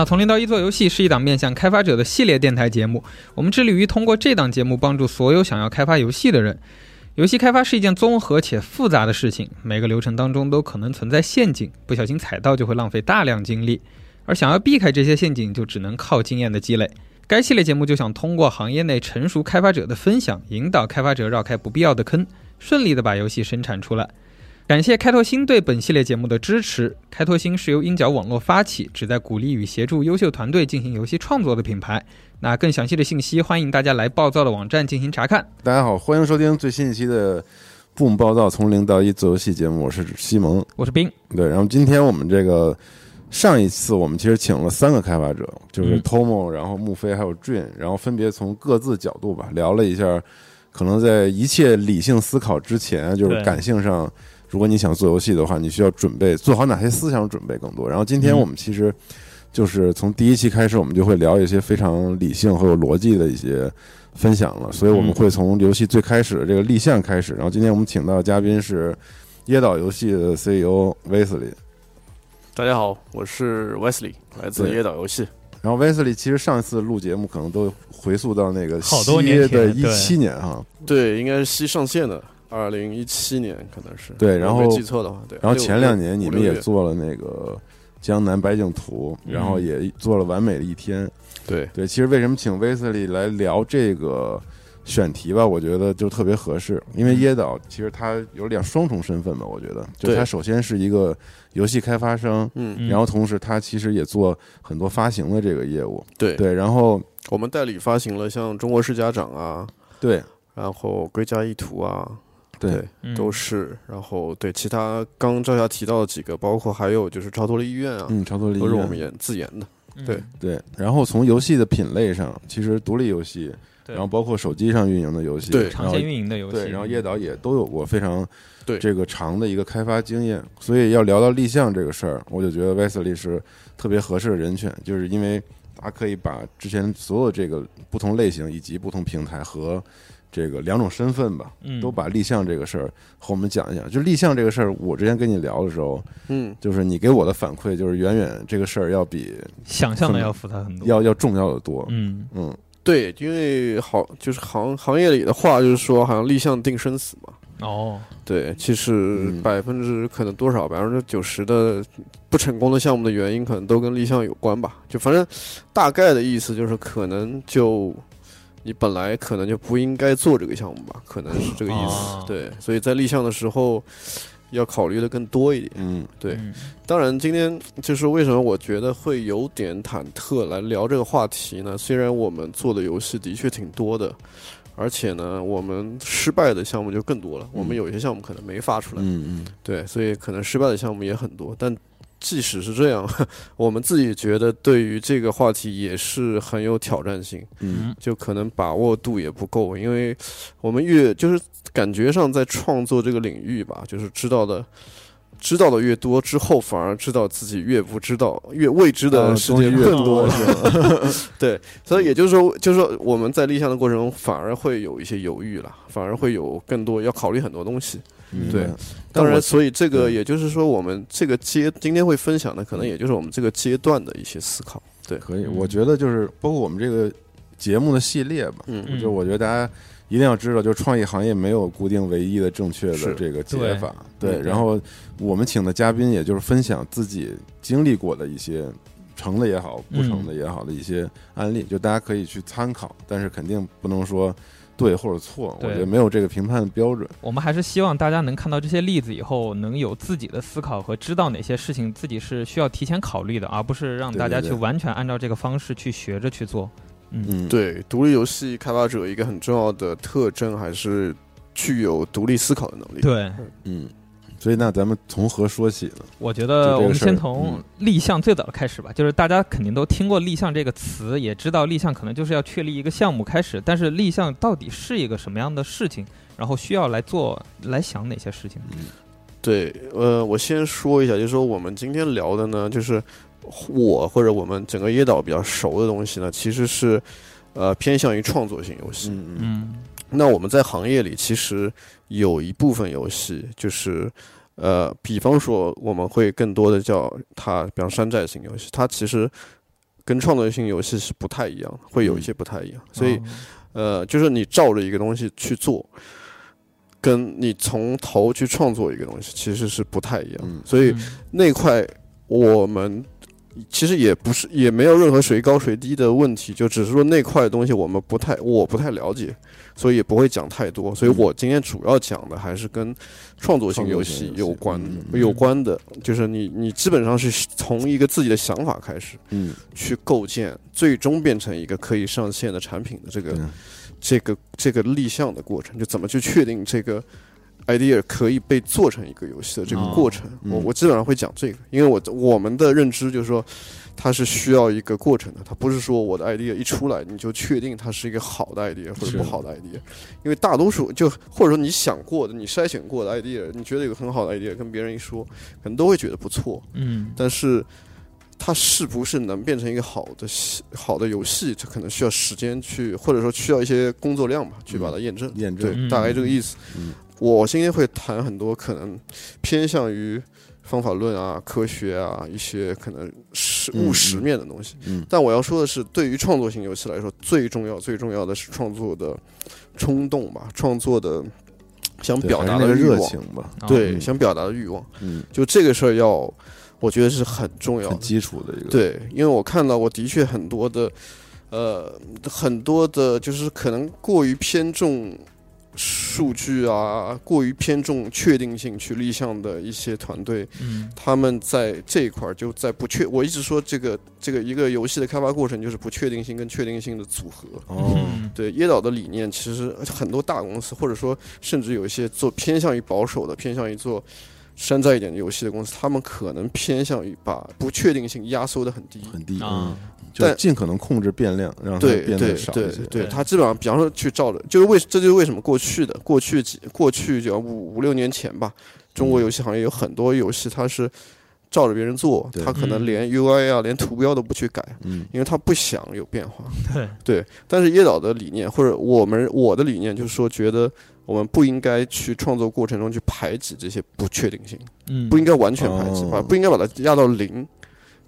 那从零到一做游戏是一档面向开发者的系列电台节目，我们致力于通过这档节目帮助所有想要开发游戏的人。游戏开发是一件综合且复杂的事情，每个流程当中都可能存在陷阱，不小心踩到就会浪费大量精力。而想要避开这些陷阱，就只能靠经验的积累。该系列节目就想通过行业内成熟开发者的分享，引导开发者绕开不必要的坑，顺利的把游戏生产出来。感谢开拓星对本系列节目的支持。开拓星是由鹰角网络发起，旨在鼓励与协助优秀团队进行游戏创作的品牌。那更详细的信息，欢迎大家来暴躁的网站进行查看。大家好，欢迎收听最新一期的《Boom 暴躁从零到一做游戏》节目，我是西蒙，我是冰。对，然后今天我们这个上一次我们其实请了三个开发者，就是 Tomo，然后木飞还有 Dream，然后分别从各自角度吧聊了一下，可能在一切理性思考之前，就是感性上。如果你想做游戏的话，你需要准备做好哪些思想准备更多。然后今天我们其实就是从第一期开始，我们就会聊一些非常理性和有逻辑的一些分享了。所以我们会从游戏最开始的这个立项开始。然后今天我们请到的嘉宾是椰岛游戏的 CEO Wesley。大家好，我是 Wesley，来自椰岛游戏。然后 Wesley 其实上一次录节目可能都回溯到那个好多年的一七年哈，对，应该是西上线的。二零一七年可能是对，然后没记错的话，对。然后前两年你们也做了那个《江南百景图》，然后也做了《完美的一天》。对对，其实为什么请威斯利来聊这个选题吧？我觉得就特别合适，因为椰岛其实他有两双重身份吧？我觉得，就他首先是一个游戏开发商，嗯，然后同时他其实也做很多发行的这个业务，对对。然后我们代理发行了像《中国式家长》啊，对，然后《归家意图》啊。对，都是。然后对其他刚赵霞提到的几个，包括还有就是超脱了医院啊，嗯，超脱了医院都是我们研自研的。对对。然后从游戏的品类上，其实独立游戏，然后包括手机上运营的游戏，对，长线运营的游戏，对，然后叶导也都有过非常对这个长的一个开发经验。所以要聊到立项这个事儿，我就觉得 Wesley 是特别合适的人选，就是因为他可以把之前所有这个不同类型以及不同平台和。这个两种身份吧，都把立项这个事儿和我们讲一讲。就立项这个事儿，我之前跟你聊的时候，嗯，就是你给我的反馈，就是远远这个事儿要比想象的要复杂很多，要要重要的多。嗯嗯，对，因为好就是行行业里的话，就是说好像立项定生死嘛。哦，对，其实百分之可能多少百分之九十的不成功的项目的原因，可能都跟立项有关吧。就反正大概的意思就是可能就。你本来可能就不应该做这个项目吧，可能是这个意思。对，所以在立项的时候要考虑的更多一点。嗯，对。当然，今天就是为什么我觉得会有点忐忑来聊这个话题呢？虽然我们做的游戏的确挺多的，而且呢，我们失败的项目就更多了。我们有一些项目可能没发出来。嗯嗯。对，所以可能失败的项目也很多，但。即使是这样，我们自己觉得对于这个话题也是很有挑战性。嗯，就可能把握度也不够，因为我们越就是感觉上在创作这个领域吧，就是知道的知道的越多，之后反而知道自己越不知道，越未知的世界越多。对，所以也就是说，就是说我们在立项的过程中，反而会有一些犹豫了，反而会有更多要考虑很多东西。对，当然，所以这个也就是说，我们这个阶今天会分享的，可能也就是我们这个阶段的一些思考。对，可以。我觉得就是包括我们这个节目的系列吧，嗯，就我觉得大家一定要知道，就创意行业没有固定唯一的正确的这个解法。对，然后我们请的嘉宾，也就是分享自己经历过的一些成的也好，不成的也好的一些案例，就大家可以去参考，但是肯定不能说。对或者错，我觉得没有这个评判的标准。我们还是希望大家能看到这些例子以后，能有自己的思考和知道哪些事情自己是需要提前考虑的，而不是让大家去完全按照这个方式去学着去做。嗯，对，独立游戏开发者一个很重要的特征还是具有独立思考的能力。对，嗯。所以那咱们从何说起呢？我觉得我们先从立项最早的开始吧。就是大家肯定都听过立项这个词，也知道立项可能就是要确立一个项目开始。但是立项到底是一个什么样的事情？然后需要来做、来想哪些事情？对，呃，我先说一下，就是说我们今天聊的呢，就是我或者我们整个椰岛比较熟的东西呢，其实是呃偏向于创作性游戏。嗯嗯。那我们在行业里其实。有一部分游戏就是，呃，比方说我们会更多的叫它，比方山寨型游戏，它其实跟创作性游戏是不太一样，会有一些不太一样。所以哦呃，就是你照着一个东西去做，跟你从头去创作一个东西其实是不太一样所以嗯那块我们其实也不是也没有任何谁高谁低的问题，就只是说那块东西我们不太我不太了解，所以也不会讲太多。所以我今天主要讲的还是跟创作性游戏有关嗯，有关的，就是你你基本上是从一个自己的想法开始嗯，去构建，最终变成一个可以上线的产品的这个对这个这个立项的过程，就怎么去确定这个 idea 可以被做成一个游戏的这个过程。嗯我我基本上会讲这个，因为我我们的认知就是说，它是需要一个过程的，它不是说我的 idea 一出来你就确定它是一个好的 idea 或者不好的 idea，因为大多数就或者说你想过的、你筛选过的 idea，你觉得有个很好的 idea，跟别人一说，可能都会觉得不错，嗯。但是它是不是能变成一个好的戏好的游戏，这可能需要时间去，或者说需要一些工作量吧，去把它验证。验证。对，大概这个意思。嗯我今天会谈很多可能偏向于方法论啊、科学啊一些可能务实面的东西。嗯但我要说的是，对于创作型游戏来说，最重要、最重要的是创作的冲动吧，创作的想表达的欲望，热情吧，对，嗯。想表达的欲望，嗯，就这个事儿要，我觉得是很重要。很基础的一个，，对，因为我看到我的确很多的，呃，很多的，就是可能过于偏重数据啊，过于偏重确定性去立项的一些团队，嗯。他们在这一块儿就在不确，我一直说这个这个一个游戏的开发过程就是不确定性跟确定性的组合。哦，嗯。对椰岛的理念，其实很多大公司，或者说甚至有一些做偏向于保守的、偏向于做山寨一点的游戏的公司，他们可能偏向于把不确定性压缩的很低。很低，啊。嗯，就但尽可能控制变量，让它对变对对得少一些，对，对。他基本上，比方说去照着，就是为这就是为什么过去的过去几过去就五五六年前吧，中国游戏行业有很多游戏它是照着别人做，对他可能嗯。连 UI 啊，连图标都不去改，嗯。因为它不想有变化。对，对，但是椰岛的理念或者我们我的理念就是说，觉得我们不应该去创作过程中去排挤这些不确定性，嗯。不应该完全排挤，哦不应该把它压到零。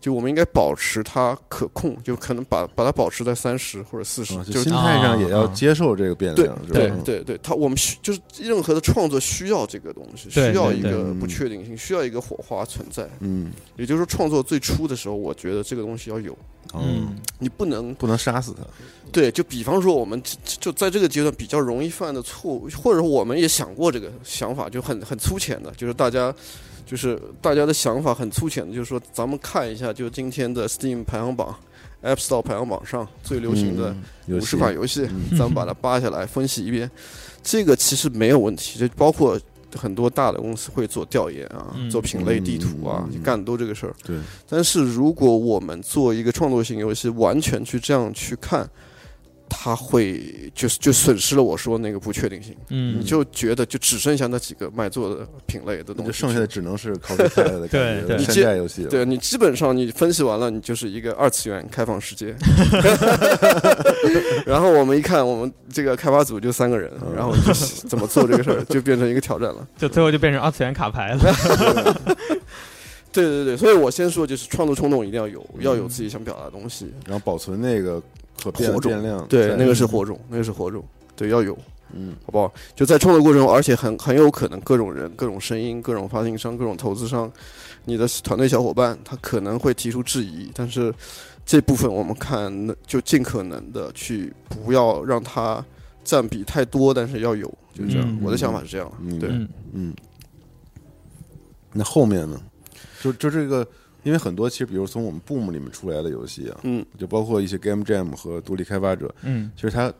就我们应该保持它可控，就可能把把它保持在三十或者四十、啊，就就是心态上也要啊接受这个变量？对嗯。对对，它我们需就是任何的创作需要这个东西，需对对要一个不确定性，需要一个火花存在。嗯，也就是说，创作最初的时候，我觉得这个东西要有，哦，嗯你不能不能杀死它，对，就比方说我们就就在这个阶段比较容易犯的错误，或者说我们也想过这个想法，就很很粗浅的，就是大家就是大家的想法很粗浅的，就是说咱们看一下，就今天的 Steam 排行榜、App Store 排行榜上最流行的五十款游戏，嗯。咱们把它扒下来分析一遍，这个其实没有问题，就包括很多大的公司会做调研啊，嗯做品类地图啊，嗯干的都这个事儿。对，但是如果我们做一个创作型游戏，完全去这样去看，它会就是就损失了我说那个不确定性。嗯，你就觉得就只剩下那几个卖座的品类的东西，就剩下的只能是靠这菜的感觉对对了，山寨游戏，对你基本上你分析完了，你就是一个二次元开放世界。然后我们一看，我们这个开发组就三个人，嗯然后就怎么做这个事儿，就变成一个挑战了。就最后就变成二次元卡牌了。对对对，所以我先说，就是创作冲动一定要有，嗯要有自己想表达的东西。然后保存那个火种，对，那个是火种，那个是火种，对，要有。嗯好不好？就在创作过程中，而且很很有可能各种人、各种声音、各种发行商、各种投资商，你的团队小伙伴，他可能会提出质疑，但是这部分我们看，那就尽可能的去不要让它占比太多，但是要有，就这样。嗯我的想法是这样，嗯对，嗯嗯，那后面呢？就就这个，因为很多其实，比如从我们 Boom 里面出来的游戏啊，嗯，就包括一些 Game Jam 和独立开发者，嗯其实它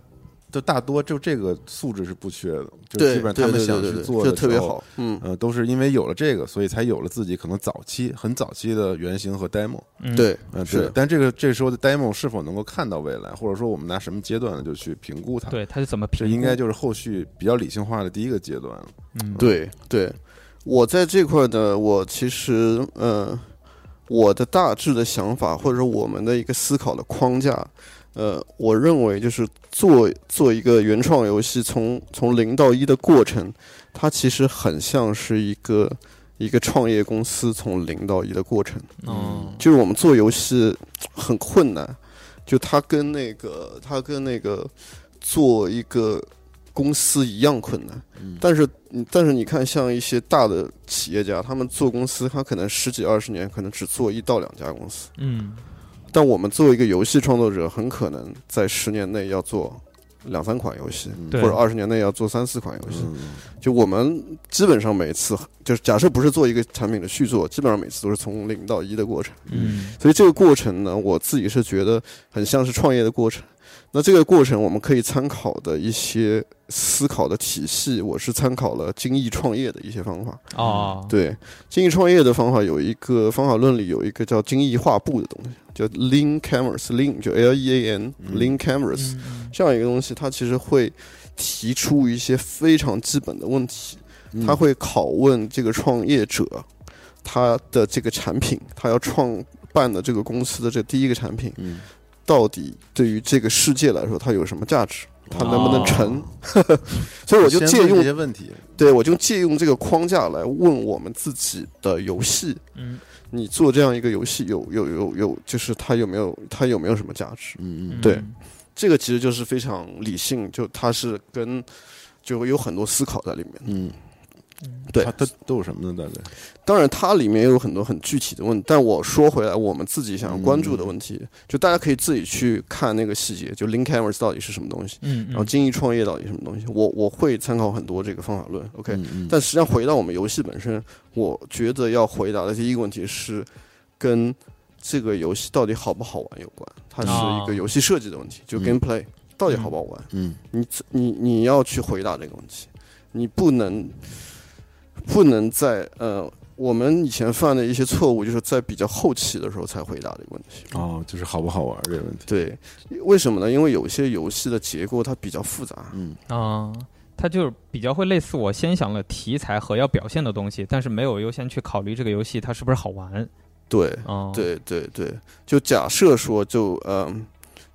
就大多就这个素质是不缺的，就，基本上他们想去做的特别时候，好，嗯，呃，都是因为有了这个，所以才有了自己可能早期很早期的原型和 demo。嗯，对，嗯，是对。但这个这时候的 demo 是否能够看到未来，或者说我们拿什么阶段呢就去评估它？，对，它是怎么评估？这应该就是后续比较理性化的第一个阶段了。嗯，对对，我在这块呢，我其实呃，我的大致的想法，或者说我们的一个思考的框架，呃，我认为就是做做一个原创游戏从从零到一的过程，它其实很像是一个一个创业公司从零到一的过程。嗯，就是我们做游戏很困难，就它跟那个它跟那个做一个公司一样困难。嗯但是嗯但是你看，像一些大的企业家，他们做公司，他可能十几二十年，可能只做一到两家公司。嗯但我们作为一个游戏创作者，很可能在十年内要做两三款游戏，或者二十年内要做三四款游戏。嗯就我们基本上每次就是假设不是做一个产品的续作，基本上每次都是从零到一的过程。嗯所以这个过程呢，我自己是觉得很像是创业的过程。那这个过程我们可以参考的一些思考的体系，我是参考了精益创业的一些方法。哦，对，精益创业的方法有一个方法论里有一个叫精益画布的东西，叫 Lean Canvas，Lean 就 L E A N Lean Canvas，、嗯。这样一个东西，它其实会提出一些非常基本的问题，它会拷问这个创业者，他的这个产品，他要创办的这个公司的这第一个产品，嗯到底对于这个世界来说，它有什么价值？它能不能成？哦 所以我就借用这些问题，对我就借用这个框架来问我们自己的游戏。嗯你做这样一个游戏，有有有有，就是它有没有它有没有什么价值？嗯嗯对这个其实就是非常理性，就它是跟就有很多思考在里面。嗯，对。它它都有什么呢？大概。当然，它里面有很多很具体的问题，但我说回来，我们自己想要关注的问题，就大家可以自己去看那个细节，就 Link Canvas 到底是什么东西，嗯，然后精益创业到底是什么东西，我我会参考很多这个方法论，OK，、但实际上回到我们游戏本身，我觉得要回答的第一个问题是跟这个游戏到底好不好玩有关，它是一个游戏设计的问题，就嗯。Gameplay 到底好不好玩，嗯。你你你要去回答这个问题，你不能不能在呃，我们以前犯的一些错误，就是在比较后期的时候才回答这个问题。哦，就是好不好玩这个问题，对，为什么呢？因为有些游戏的结构它比较复杂，嗯啊，它就是比较会类似我先想了题材和要表现的东西，但是没有优先去考虑这个游戏它是不是好玩。对哦，，对对对，就假设说就嗯。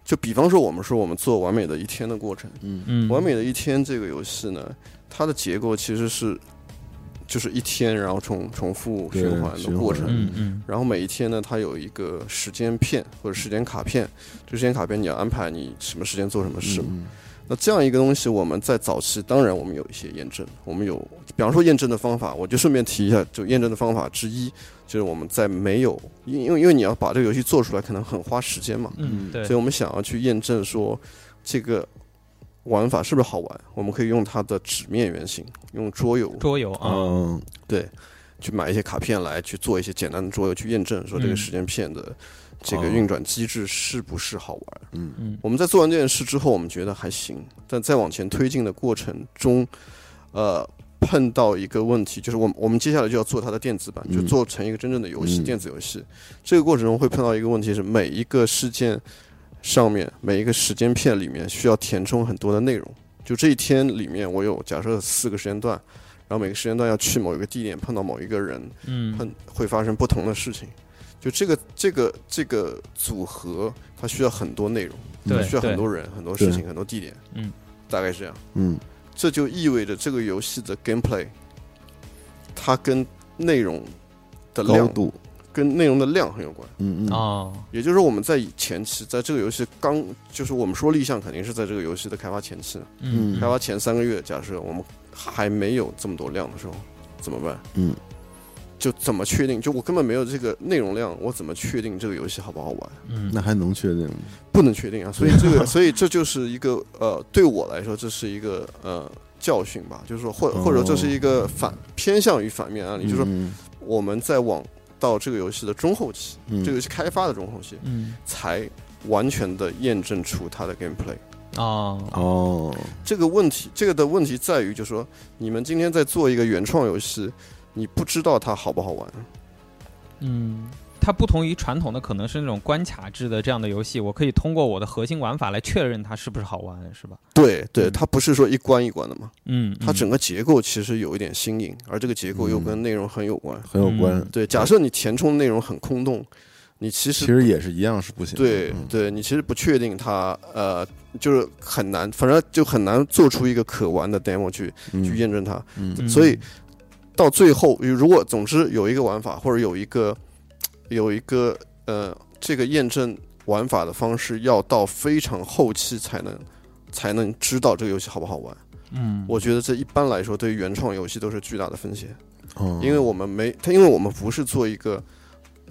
就比方说，我们说我们做《完美的一天》的过程，嗯嗯，《完美的一天》这个游戏呢，它的结构其实是就是一天，然后重重复循环的过程。嗯嗯。然后每一天呢，它有一个时间片或者时间卡片，这个时间卡片你要安排你什么时间做什么事。嗯那这样一个东西，我们在早期当然我们有一些验证，我们有，比方说验证的方法，我就顺便提一下，就验证的方法之一，就是我们在没有，因因为因为你要把这个游戏做出来，可能很花时间嘛，嗯，对。所以，我们想要去验证说这个玩法是不是好玩，我们可以用它的纸面原型，用桌游。桌游啊，嗯。对，去买一些卡片来去做一些简单的桌游，去验证说这个嗯。时间片的这个哦。运转机制是不是好玩。嗯。嗯。我们在做完这件事之后，我们觉得还行，但再往前推进的过程中，呃，碰到一个问题，就是我们我们接下来就要做它的电子版，就嗯做成一个真正的游戏，嗯。电子游戏。这个过程中会碰到一个问题是，每一个事件上面，每一个时间片里面需要填充很多的内容。就这一天里面，我有假设四个时间段，然后每个时间段要去某一个地点碰到某一个人，嗯碰会发生不同的事情。就这个这个这个组合，它需要很多内容，对需要很多人、很多事情、很多地点，嗯，大概是这样。嗯这就意味着这个游戏的 gameplay，它跟内容的量、高度，跟内容的量很有关。嗯嗯哦，也就是说，我们在前期，在这个游戏刚，就是我们说立项，肯定是在这个游戏的开发前期，嗯开发前三个月，假设我们还没有这么多量的时候，怎么办？嗯就怎么确定？就我根本没有这个内容量，我怎么确定这个游戏好不好玩？嗯，那还能确定吗？不能确定啊。所以这个，所以这就是一个呃，对我来说，这是一个呃教训吧。就是说，或或者这是一个反偏向于反面案例，就是说嗯我们在往到这个游戏的中后期，嗯这个游戏开发的中后期，嗯才完全的验证出它的 gameplay。哦哦，这个问题，这个的问题在于，就是说，你们今天在做一个原创游戏，你不知道它好不好玩。嗯。它不同于传统的，可能是那种关卡制的这样的游戏，我可以通过我的核心玩法来确认它是不是好玩，是吧？对对，嗯它不是说一关一关的嘛，嗯，它整个结构其实有一点新颖，而这个结构又嗯跟内容很有关。很有关嗯。对，假设你填充的内容很空洞，你其实其实也是一样是不行。对嗯对，你其实不确定它呃，就是很难，反正就很难做出一个可玩的 demo 去去嗯验证它。嗯嗯所以到最后，如果总之有一个玩法或者有一个有一个呃这个验证玩法的方式，要到非常后期才能才能知道这个游戏好不好玩。嗯，我觉得这一般来说对于原创游戏都是巨大的风险，哦。因为我们没它，因为我们不是做一个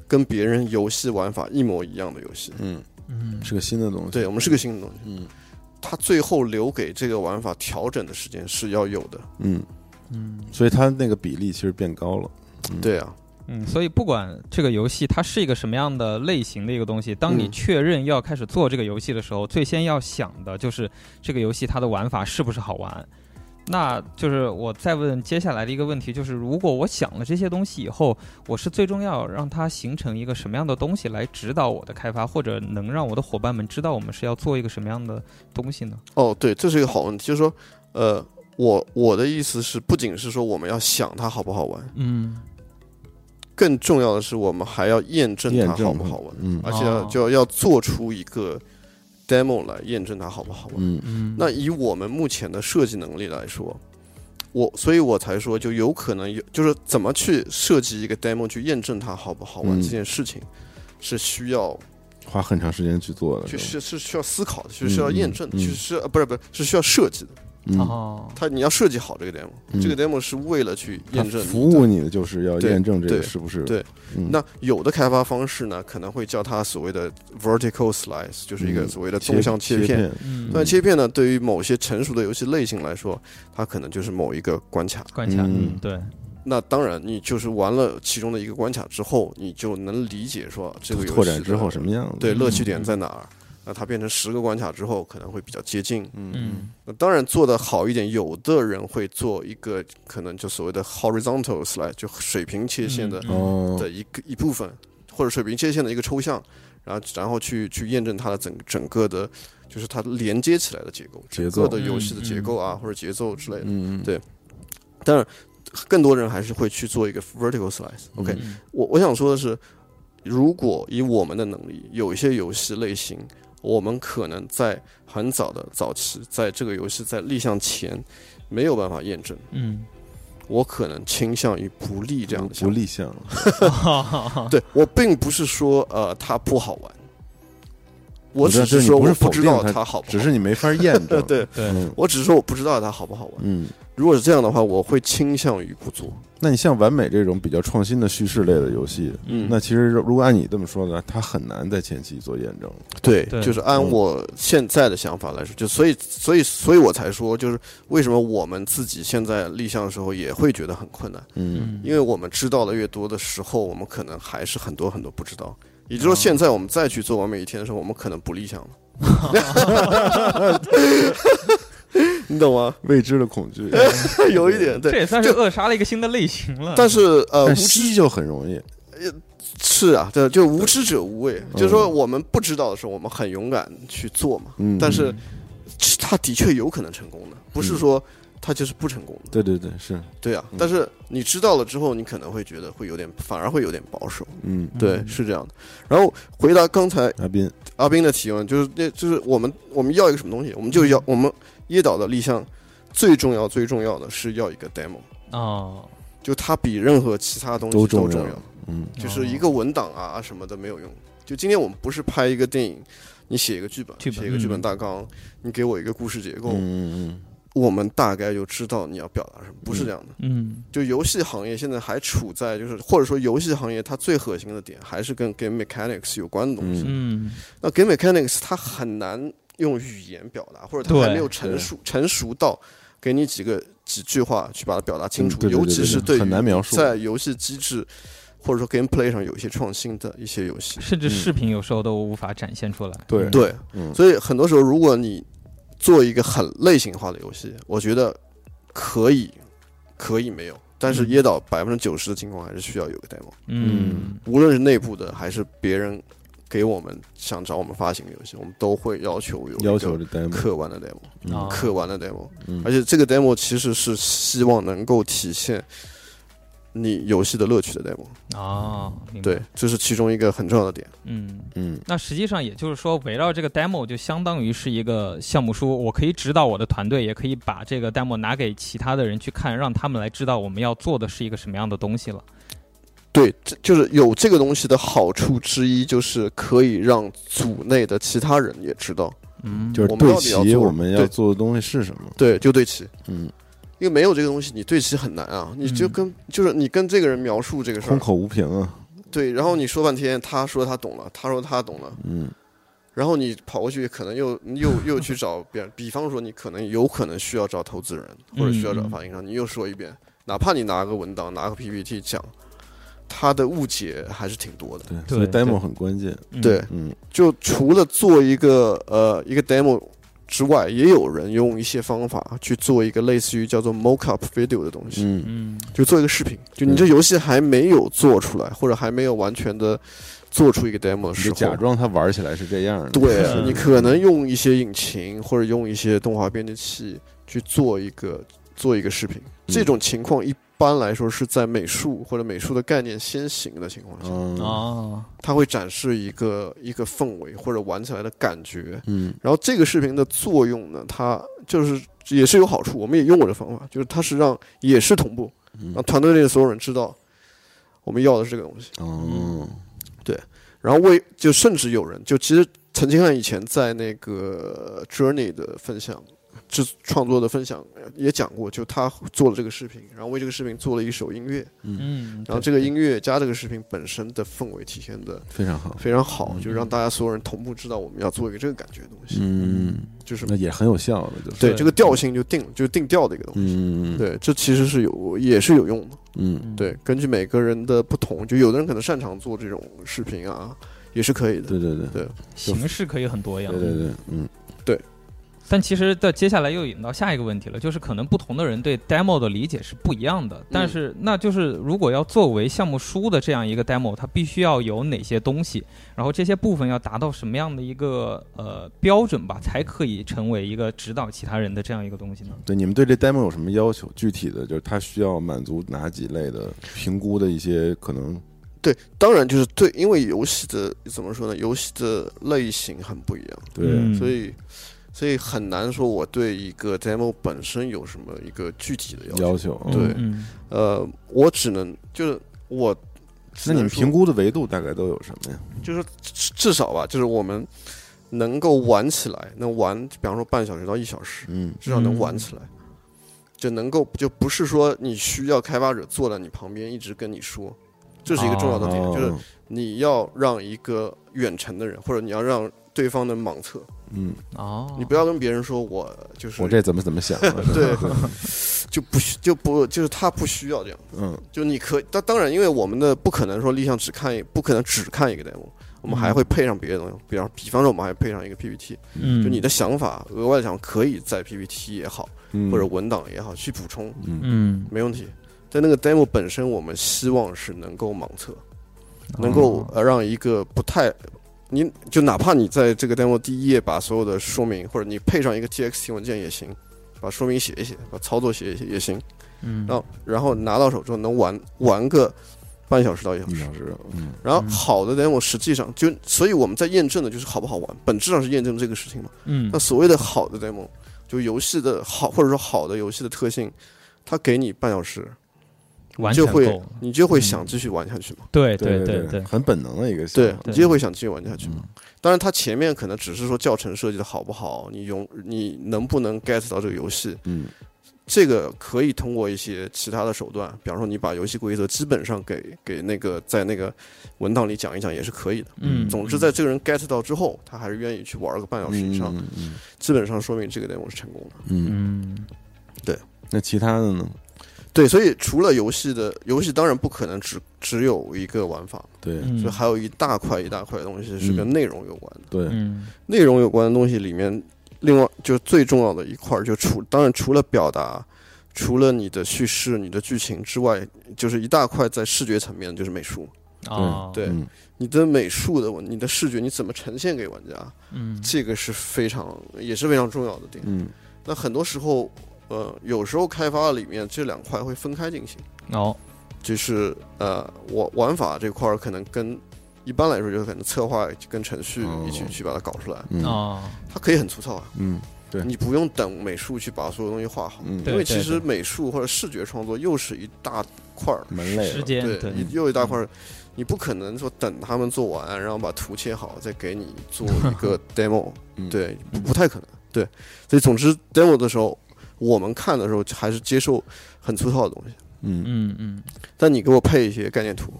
跟别人游戏玩法一模一样的游戏，嗯。嗯。是个新的东西，对我们是个新的东西，嗯。它最后留给这个玩法调整的时间是要有的。嗯，嗯。所以它那个比例其实变高了，嗯。对啊，嗯，所以不管这个游戏它是一个什么样的类型的一个东西，当你嗯确认要开始做这个游戏的时候，最先要想的就是这个游戏它的玩法是不是好玩。那就是我再问接下来的一个问题，就是如果我想了这些东西以后，我是最终要让它形成一个什么样的东西来指导我的开发，或者能让我的伙伴们知道我们是要做一个什么样的东西呢？哦，对，这是一个好问题，就是说，呃，我我的意思是，不仅是说我们要想它好不好玩，嗯更重要的是我们还要验证它好不好玩，嗯。而且要哦。就要要做出一个 demo 来验证它好不好玩。嗯。嗯，那以我们目前的设计能力来说，我所以，我才说就有可能有，就是怎么去设计一个 demo 去验证它好不好玩嗯。这件事情，是需要花很长时间去做的，就是是需要思考的，是需要嗯验证的，嗯。是是呃不是不是是需要设计的。嗯，哦，它你要设计好这个 demo，嗯。这个 demo 是为了去验证服务你的就是要验证这个对是不是对。嗯。那有的开发方式呢，可能会叫它所谓的 vertical slice，就是一个嗯所谓的纵向切片。那切片呢，对于某些成熟的游戏类型来说，它可能就是某一个关卡。关卡，嗯。嗯，对，那当然，你就是玩了其中的一个关卡之后，你就能理解说这个游戏拓展之后什么样子？对嗯。乐趣点在哪儿。那它变成十个关卡之后，可能会比较接近。嗯嗯那当然做的好一点，有的人会做一个可能就所谓的 horizontal slide，就水平切线的的一个一部分，或者水平切线的一个抽象，然后然后去去验证它的整整个的，就是它连接起来的结构，整个的游戏的结构啊，或者节奏之类的。嗯，对当然，更多人还是会去做一个 vertical slice。OK，、嗯我我想说的是，如果以我们的能力，有一些游戏类型，我们可能在很早的早期，在这个游戏在立项前没有办法验证，嗯，我可能倾向于不立这样的不项目。立项，对我并不是说呃它不好玩，我只是说我不知道它它好不好，只是你没法验证。对。对，嗯。我只是说我不知道它好不好玩。嗯，如果是这样的话，我会倾向于不做。那你像完美这种比较创新的叙事类的游戏，嗯那其实如果按你这么说呢，它很难在前期做验证。对，对就是按嗯我现在的想法来说，就所以所以所以我才说，就是为什么我们自己现在立项的时候也会觉得很困难，嗯因为我们知道的越多的时候，我们可能还是很多很多不知道。也就是说，哦现在我们再去做完美一天的时候，我们可能不立项了。你懂吗？未知的恐惧，有一点对，这也算是扼杀了一个新的类型了。但是呃，无知就很容易。是啊，对，就无知者无畏。就是说，嗯我们不知道的时候，我们很勇敢去做嘛。嗯，但是他的确有可能成功的，不是说他就是不成功的。对对对，是，对啊，嗯。但是你知道了之后，你可能会觉得会有点，反而会有点保守。嗯，对，是这样的。然后回答刚才阿斌，阿斌的提问，就是那就是我们我们要一个什么东西，我们就要我们椰岛的立项最重要最重要的是要一个 demo，哦，就它比任何其他东西都都重要重要。嗯。就是一个文档啊什么的没有用。就今天我们不是拍一个电影，你写一个剧本，剧本。写一个剧本嗯。大纲，你给我一个故事结构，嗯嗯我们大概就知道你要表达什么，不是这样的。嗯就游戏行业现在还处在就是或者说游戏行业它最核心的点还是跟 game mechanics 有关的东西。嗯那 game mechanics 它很难用语言表达，或者它还没有成熟成熟到给你几个几句话去把它表达清楚，嗯对对对尤其是对很难描述在游戏机制或者说 gameplay 上有一些创新的一些游戏。甚至视频有时候都无法展现出来。对对，嗯，所以很多时候，如果你做一个很类型化的游戏，我觉得可以，可以没有，但是嗯。椰岛百分之九十的情况还是需要有个 demo，嗯。无论是内部的还是别人给我们想找我们发行的游戏，我们都会要求有要求的 demo，可玩的 demo，嗯哦。可玩的 demo，嗯。而且这个 demo 其实是希望能够体现你游戏的乐趣的 demo。啊，明白，对，这是其中一个很重要的点。嗯。嗯，那实际上也就是说，围绕这个 demo 就相当于是一个项目书，我可以指导我的团队，也可以把这个 demo 拿给其他的人去看，让他们来知道我们要做的是一个什么样的东西了。对，这就是有这个东西的好处之一，就是可以让组内的其他人也知道，嗯就是我们对齐我们要做的东西是什么？对，就对齐。嗯，因为没有这个东西，你对齐很难啊！你就嗯跟、就是你跟这个人描述这个事儿，空口无凭啊。对，然后你说半天，他说他懂了，他说他懂了，嗯。然后你跑过去，可能又又又去找别人，比方说你可能有可能需要找投资人，或者需要找发行商，你又说一遍，哪怕你拿个文档，拿个 PPT 讲，他的误解还是挺多的。对，所以 demo 很关键。嗯对，嗯。就除了做一个呃一个 demo 之外，也有人用一些方法去做一个类似于叫做 mockup video 的东西。嗯。嗯。就做一个视频，就你这游戏还没有做出来，或者还没有完全的做出一个 demo 的时候，假装它玩起来是这样的。对嗯你可能用一些引擎或者用一些动画编辑器去做一个做一个视频。嗯。这种情况一般来说是在美术或者美术的概念先行的情况下，嗯。哦，它会展示一个一个氛围或者玩起来的感觉。嗯然后这个视频的作用呢，它就是也是有好处，我们也用过这方法，就是它是让也是同步，嗯让团队内的所有人知道我们要的是这个东西。哦对然后为就甚至有人就其实陈清汉以前在那个 Journey 的分享。制创作的分享也讲过，就他做了这个视频，然后为这个视频做了一首音乐，嗯，然后这个音乐加这个视频本身的氛围体现的非常好。非常好，嗯就让大家所有人同步知道我们要做一个这个感觉的东西，嗯，就是那也很有效的，就是对对这个调性就定了，就定调的一个东西。嗯对，这其实是有也是有用的。嗯嗯对，根据每个人的不同，就有的人可能擅长做这种视频啊，也是可以的。对对对对形式可以很多样。对对对，嗯但其实的接下来又引到下一个问题了，就是可能不同的人对 demo 的理解是不一样的。但是，那就是如果要作为项目书的这样一个 demo，它必须要有哪些东西，然后这些部分要达到什么样的一个呃标准吧，才可以成为一个指导其他人的这样一个东西呢？对，你们对这 demo 有什么要求？具体的就是它需要满足哪几类的评估的一些可能？对，当然就是对，因为游戏的怎么说呢？游戏的类型很不一样，对，嗯所以所以很难说我对一个 demo 本身有什么一个具体的要求。要求。嗯对嗯呃，我只能就是我那你们评估的维度大概都有什么呀？就是至至少吧，就是我们能够玩起来，能玩，比方说半小时到一小时，嗯至少能玩起来，就能够就不是说你需要开发者坐在你旁边一直跟你说，这是一个重要的点，就是哦你要让一个远程的人，或者你要让对方的盲测，嗯，哦，你不要跟别人说我就是我这怎么怎么想 的？对，就不需就不就是他不需要这样，嗯。就你可当当然，因为我们的不可能说立项只看一，不可能只看一个 demo，我们还会配上别的东西，比方比方说我们还配上一个 PPT，嗯，就你的想法额外想可以在 PPT 也好，嗯，或者文档也好去补充，嗯。嗯。没问题。但那个 demo 本身，我们希望是能够盲测，能够让一个不太，你就哪怕你在这个 demo 第一页把所有的说明，或者你配上一个 TXT 文件也行，把说明写一写，把操作写一写也行。嗯，然后然后拿到手之后能玩玩个半小时到一小时。小时，嗯然后好的 demo 实际上就，所以我们在验证的就是好不好玩，本质上是验证这个事情嘛。嗯那所谓的好的 demo，就游戏的好或者说好的游戏的特性，它给你半小时，完就会你就会嗯想继续玩下去嘛。对对对对，很本能的一个对你就会想继续玩下去嘛。嗯当然，它前面可能只是说教程设计的好不好，你用你能不能 get 到这个游戏，嗯这个可以通过一些其他的手段，比方说你把游戏规则基本上给给那个在那个文档里讲一讲也是可以的。嗯，总之，在这个人 get 到之后，他还是愿意去玩个半小时以上，嗯嗯基本上说明这个 demo 是成功的。嗯，对那其他的呢？对，所以除了游戏的游戏，当然不可能只只有一个玩法，对嗯，所以还有一大块一大块的东西是跟内容有关的。对，嗯。内容有关的东西里面，另外就最重要的一块儿，就除当然除了表达，除了你的叙事、你的剧情之外，就是一大块在视觉层面就是美术。啊对。嗯。你的美术的，你的视觉你怎么呈现给玩家，嗯。这个是非常也是非常重要的点。嗯。那很多时候，呃，有时候开发里面这两块会分开进行。哦。就是呃，我玩法这块儿可能跟一般来说就是可能策划跟程序一起哦去把它搞出来，嗯哦，它可以很粗糙啊，嗯对。你不用等美术去把所有东西画好，嗯，因为其实美术或者视觉创作又是一大块儿，门类时间对，对，又一大块儿，你不可能说等他们做完，然后把图切好再给你做 一个 demo，嗯对，不不太可能，对，所以总之 demo 的时候，我们看的时候还是接受很粗糙的东西，嗯。嗯嗯。但你给我配一些概念图，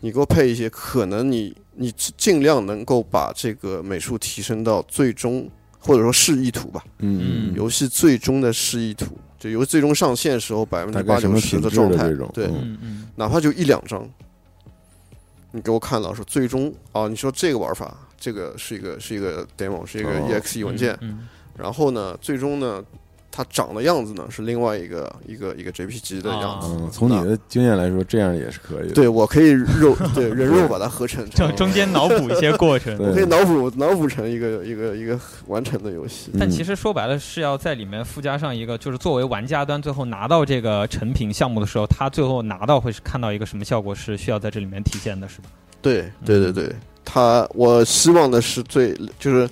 你给我配一些可能你你尽量能够把这个美术提升到最终或者说示意图吧，嗯嗯，游戏最终的示意图，就游戏最终上线时候百分之八九十的状态对，嗯嗯嗯。哪怕就一两张，你给我看到说最终啊，你说这个玩法，这个是一个是一个 demo，是一个哦。Exe 文件，嗯。然后呢，最终呢，它长的样子呢是另外一个一个一个 JPG 的样子。嗯，从你的经验来说，这样也是可以的。对，我可以肉对人肉把它合成成中，中间脑补一些过程。对 我可以脑补脑补成一个一个一个完成的游戏。嗯但其实说白了是要在里面附加上一个，就是作为玩家端最后拿到这个成品项目的时候，他最后拿到会是看到一个什么效果，是需要在这里面体现的，是吧？对对对对，他我希望的是最就是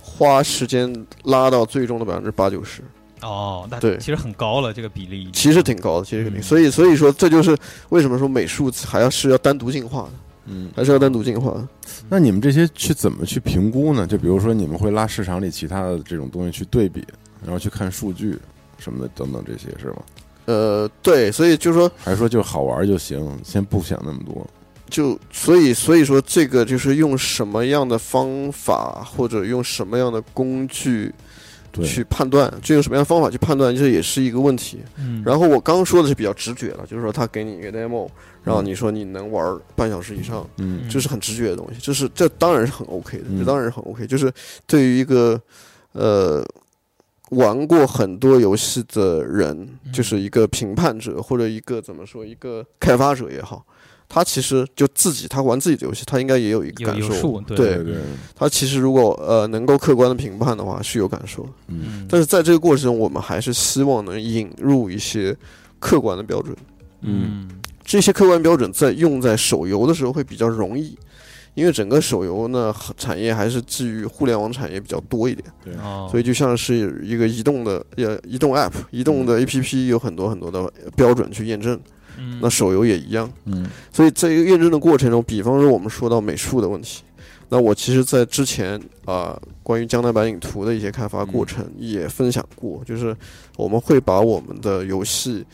花时间拉到最终的百分之八九十。哦，那对其实很高了，这个比例。其实挺高的，其实肯定。嗯所以所以说，这就是为什么说美术还要是要单独进化的，嗯，还是要单独进化的。那你们这些去怎么去评估呢？就比如说，你们会拉市场里其他的这种东西去对比，然后去看数据什么的等等这些是吗？呃，对，所以就说还是说就好玩就行，先不想那么多？就所以所以说，这个就是用什么样的方法或者用什么样的工具对，去判断，就用什么样的方法去判断，这也是一个问题。嗯，然后我刚刚说的是比较直觉了，就是说他给你一个 demo，然后你说你能玩半小时以上，嗯。这是很直觉的东西，这是这当然是很 OK 的，嗯。这当然是很 OK。就是对于一个呃玩过很多游戏的人，嗯。就是一个评判者或者一个怎么说一个开发者也好，他其实就自己他玩自己的游戏，他应该也有一个感受。对。对。对对，他其实如果呃能够客观的评判的话，是有感受的。嗯。嗯，但是在这个过程中，我们还是希望能引入一些客观的标准。嗯。这些客观标准在用在手游的时候会比较容易，因为整个手游呢产业还是基于互联网产业比较多一点，对，哦，所以就像是一个移动的呃移动 App、移动的 APP 有很多很多的标准去验证，嗯。那手游也一样。嗯。所以在一个验证的过程中，比方说我们说到美术的问题，那我其实，在之前啊、关于江南版影图的一些开发过程也分享过，就是我们会把我们的游戏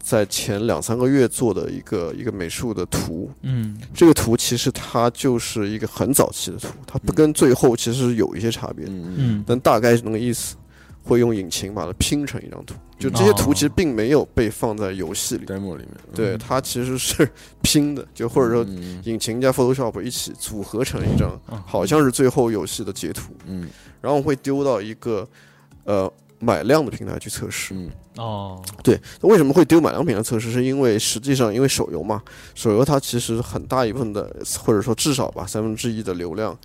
在前两三个月做的一个一个美术的图，嗯。这个图其实它就是一个很早期的图，它不跟最后其实是有一些差别，嗯。嗯。但大概是那个意思。会用引擎把它拼成一张图，就这些图其实并没有被放在游戏里，，demo 里面，对，它其实是拼的，就或者说嗯。引擎加 Photoshop 一起组合成一张，嗯好像是最后游戏的截图，嗯。然后会丢到一个呃买量的平台去测试。嗯。哦，对，为什么会丢买量平台测试？是因为实际上因为手游嘛，手游它其实很大一部分的，或者说至少吧三分之一的流量，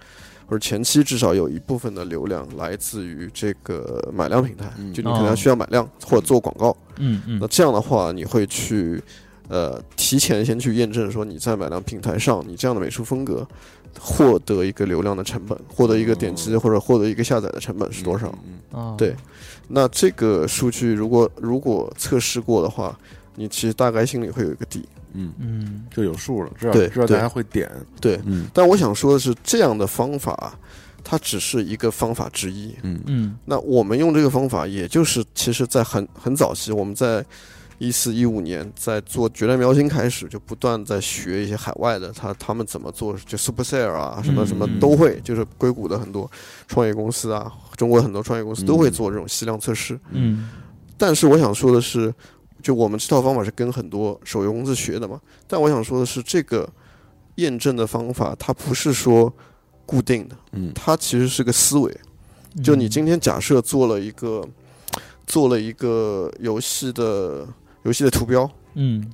或者前期至少有一部分的流量来自于这个买量平台，嗯就你可能需要买量或者做广告。嗯嗯那这样的话，你会去呃提前先去验证说你在买量平台上，你这样的美术风格获得一个流量的成本，获得一个点击或者获得一个下载的成本是多少？？嗯哦，对那这个数据如果如果测试过的话，你其实大概心里会有一个底。嗯，嗯。就有数了，知道对知道大家会点，对，嗯。但我想说的是，这样的方法它只是一个方法之一。嗯。嗯。那我们用这个方法，也就是其实，在很很早期，我们在一四一五年在做《决战喵星》开始，就不断在学一些海外的，他他们怎么做，就 Supercell 啊，什么什么嗯都会，就是硅谷的很多创业公司啊，中国很多创业公司都会嗯。做这种吸量测试。嗯。但是我想说的是，就我们这套方法是跟很多手游公司学的嘛，但我想说的是，这个验证的方法它不是说固定的，嗯它其实是个思维。就你今天假设做了一个做了一个游戏的游戏的图标嗯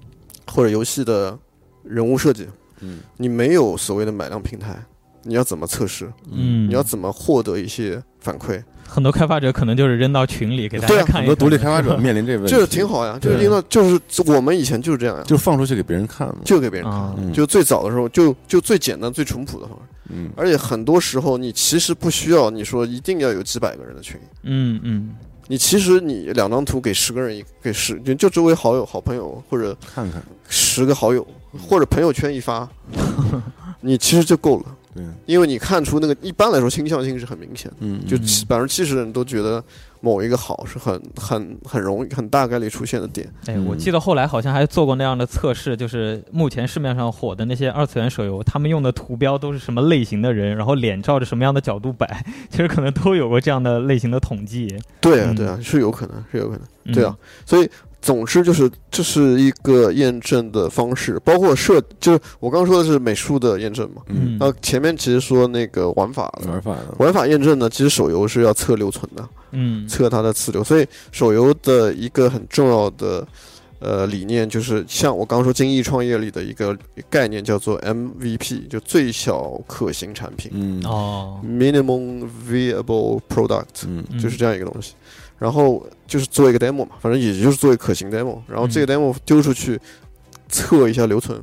或者游戏的人物设计，嗯你没有所谓的买量平台，你要怎么测试？嗯，你要怎么获得一些反馈，很多开发者可能就是扔到群里给大家看一看。很多独立开发者面临这个问题，就是挺好呀，就是对因为就是我们以前就是这样呀，就放出去给别人看嘛。就给别人看。就最早的时候，就就最简单、最淳朴的方式，嗯，而且很多时候你其实不需要你说一定要有几百个人的群，嗯嗯。你其实你两张图给十个人给十就就周围好友、好朋友或者看看，十个好友或者朋友圈一发，你其实就够了，对，因为你看出那个一般来说倾向性是很明显的，嗯，就嗯百分之七十的人都觉得某一个好是很很很容易很大概率出现的点，哎，嗯。我记得后来好像还做过那样的测试，就是目前市面上火的那些二次元手游，他们用的图标都是什么类型的人，然后脸照着什么样的角度摆，其实可能都有过这样的类型的统计。嗯对啊对啊，是有可能是有可能。嗯。对啊，所以总之就是这是一个验证的方式，包括设，就是我刚刚说的是美术的验证嘛。嗯，那前面其实说那个玩法，玩法，玩法验证呢，其实手游是要测留存的，嗯测它的次流，所以手游的一个很重要的。呃，理念就是像我刚刚说精益创业里的一个概念，叫做 MVP，就最小可行产品。嗯，哦，（Minimum Viable Product）。嗯。嗯就是这样一个东西。然后就是做一个 demo 嘛，反正也就是做一个可行 demo，然后这个 demo 丢出去测一下留存，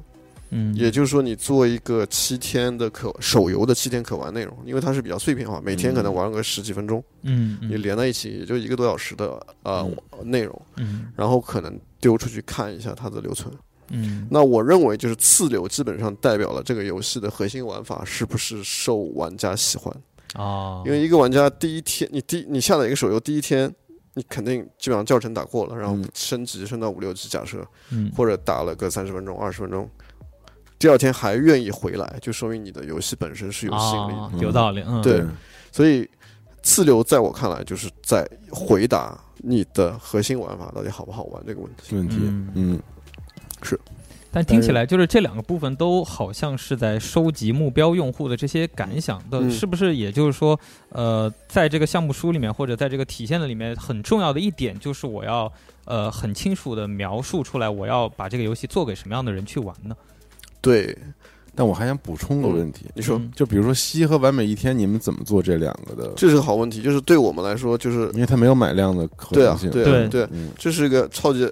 嗯，也就是说你做一个七天的可手游的七天可玩内容，因为它是比较碎片化，每天可能玩个十几分钟，嗯嗯。你连在一起也就一个多小时的呃内容，嗯。然后可能丢出去看一下它的留存。嗯。那我认为就是次流基本上代表了这个游戏的核心玩法是不是受玩家喜欢。哦，因为一个玩家第一天，你第你下载一个手游第一天，你肯定基本上教程打过了，然后嗯升级升到五六级，假设嗯。或者打了个三十分钟、二十分钟，第二天还愿意回来，就说明你的游戏本身是有吸引力有道理，嗯。对所以次流在我看来就是在回答你的核心玩法到底好不好玩这个问题。问题，嗯是，但听起来就是这两个部分都好像是在收集目标用户的这些感想的，嗯是不是？也就是说，呃，在这个项目书里面或者在这个体现的里面，很重要的一点就是我要呃很清楚的描述出来，我要把这个游戏做给什么样的人去玩呢？对，但我还想补充个问题，你说。嗯就比如说西和完美一天，你们怎么做这两个的？这是个好问题，就是对我们来说，就是因为它没有买量的可对啊能性，，对对啊，对啊，嗯，这是一个超级，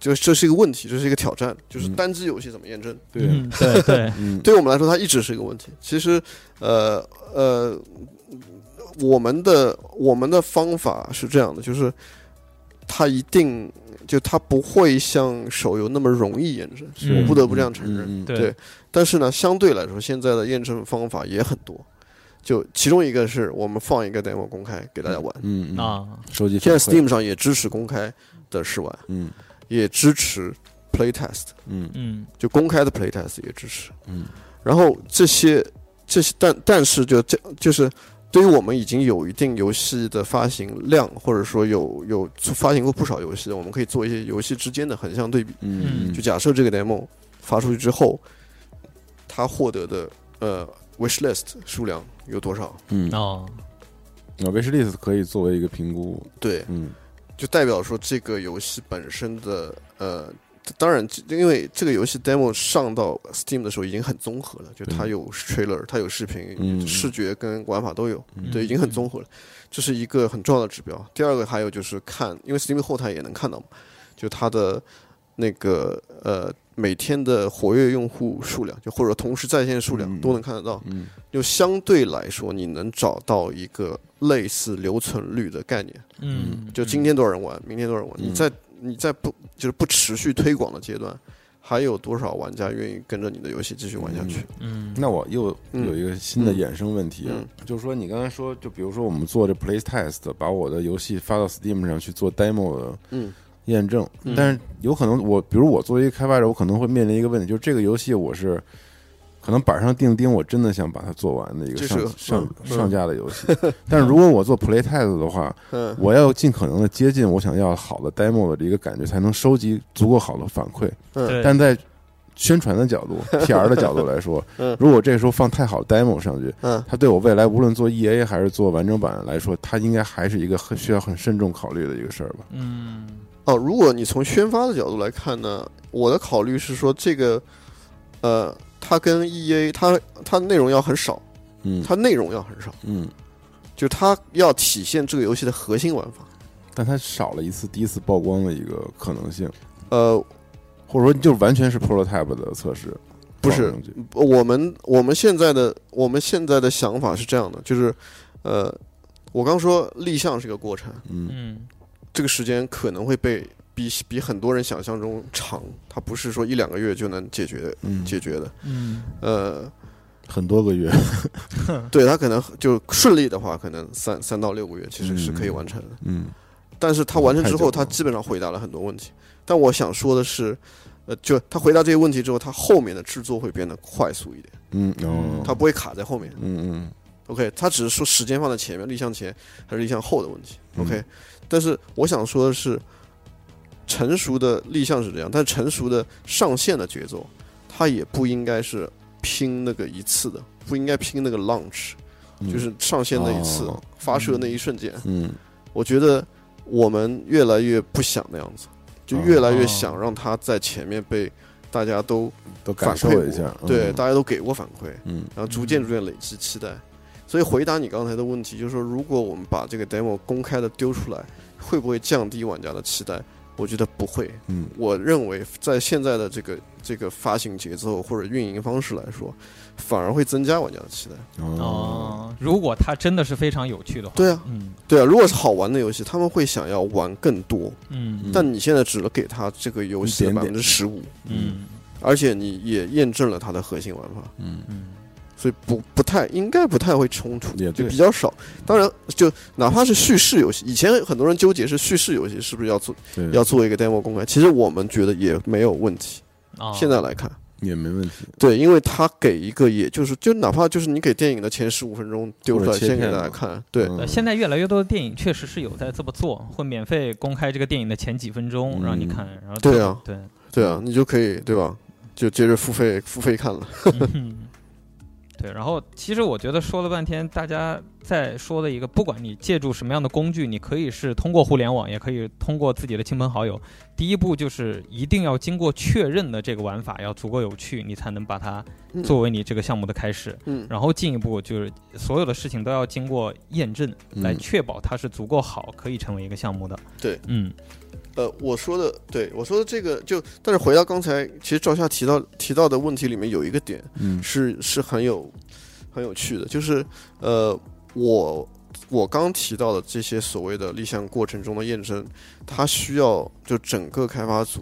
就这是一个问题，这是一个挑战，就是嗯。单机游戏怎么验证？对，嗯对对，嗯，对我们来说，它一直是一个问题。其实，呃呃，我们的我们的方法是这样的，就是它一定就它不会像手游那么容易验证，是我不得不这样承认。嗯嗯嗯对。对。但是呢，相对来说，现在的验证方法也很多。就其中一个是我们放一个 demo 公开给大家玩，嗯嗯，啊，收集现在 Steam 上也支持公开的试玩，嗯。也支持 playtest，嗯。嗯。就公开的 playtest 也支持。嗯。然后这些这些，但但是就这就是对于我们已经有一定游戏的发行量，或者说有有发行过不少游戏的，我们可以做一些游戏之间的横向对比。嗯，就假设这个 demo 发出去之后，它获得的呃 wish list 数量有多少？嗯，哦，那 wish list 可以作为一个评估，对，嗯就代表说这个游戏本身的呃。当然，因为这个游戏 demo 上到 Steam 的时候已经很综合了，就它有 trailer，它有视频、嗯。视觉跟玩法都有，嗯。对，已经很综合了，这是一个很重要的指标。第二个还有就是看，因为 Steam 的后台也能看到嘛，就它的那个呃每天的活跃用户数量，就或者同时在线数量嗯。都能看得到。嗯。就相对来说，你能找到一个类似留存率的概念。嗯，就今天多少人玩，明天多少人玩，嗯。你在你在不就是不持续推广的阶段，还有多少玩家愿意跟着你的游戏继续玩下去？嗯，那我又嗯有一个新的衍生问题啊，嗯就是说你刚才说，就比如说我们做这 play test，把我的游戏发到 Steam 上去做 demo 的嗯验证，嗯但是有可能我，比如我作为一个开发者，我可能会面临一个问题，就是这个游戏我是可能板上钉钉，我真的想把它做完的一个上上嗯。上架的游戏，但是如果我做 play test 的话，嗯。我要尽可能的接近我想要好的 demo 的一个感觉，才能收集足够好的反馈。但在宣传的角度、PR 的角度来说嗯，如果这时候放太好 demo 上去，嗯。它对我未来无论做 EA 还是做完整版来说，它应该还是一个很需要很慎重考虑的一个事儿吧。嗯。哦，如果你从宣发的角度来看呢，我的考虑是说这个呃，它跟 EA 它它内容要很少，嗯。它内容要很少。嗯。就它要体现这个游戏的核心玩法。但它少了一次第一次曝光的一个可能性，呃，或者说就完全是 prototype 的测试，不是我们我们现在的我们现在的想法是这样的，就是呃，我刚说立项是个过程，嗯。嗯。这个时间可能会被比比很多人想象中长，它不是说一两个月就能解决嗯，解决的。嗯呃，很多个月，对它可能就顺利的话，可能三三到六个月其实是可以完成的。嗯但是它完成之后，太久了它基本上回答了很多问题。但我想说的是，呃，就他回答这些问题之后，他后面的制作会变得快速一点，嗯哦，它不会卡在后面。嗯嗯 OK，他只是说时间放在前面，立项前还是立项后的问题。嗯 OK，、但是我想说的是，成熟的立项是这样，但成熟的上线的节奏，它也不应该是拼那个一次的，不应该拼那个 launch，、嗯，就是上线那一次、哦。发射那一瞬间。嗯。我觉得我们越来越不想那样子，就哦越来越想让它在前面被大家都都感受反馈一下，过，对，嗯大家都给过反馈，嗯。然后逐渐逐渐累积期待。所以回答你刚才的问题，就是说，如果我们把这个 demo 公开的丢出来，会不会降低玩家的期待？我觉得不会。嗯。我认为在现在的这个这个发行节奏或者运营方式来说，反而会增加玩家的期待。哦。哦，如果它真的是非常有趣的话，对啊，嗯。对啊，如果是好玩的游戏，他们会想要玩更多，嗯。嗯。但你现在只能给他这个游戏的百分之十五，嗯。而且你也验证了它的核心玩法。嗯。嗯所以不不太应该不太会冲突，就比较少。当然，就哪怕是叙事游戏，以前很多人纠结是叙事游戏是不是要做要做一个 demo 公开，其实我们觉得也没有问题。啊，现在来看，也没问题，对，因为他给一个，也就是就哪怕就是你给电影的前十五分钟丢出来，先给大家看，对，现在越来越多的电影确实是有在这么做，会免费公开这个电影的前几分钟嗯。让你看，然后对啊。对，对啊，你就可以对吧？就接着付费付费看了，嗯对，然后其实我觉得说了半天，大家在说的一个，不管你借助什么样的工具，你可以是通过互联网，也可以通过自己的亲朋好友。第一步就是一定要经过确认的这个玩法要足够有趣，你才能把它嗯作为你这个项目的开始。嗯然后进一步就是所有的事情都要经过验证，嗯来确保它是足够好，可以成为一个项目的。对，嗯呃，我说的对我说的这个就，但是回到刚才，其实赵夏提到提到的问题里面有一个点，嗯是是很有很有趣的，就是呃，我我刚提到的这些所谓的立项过程中的验证，它需要就整个开发组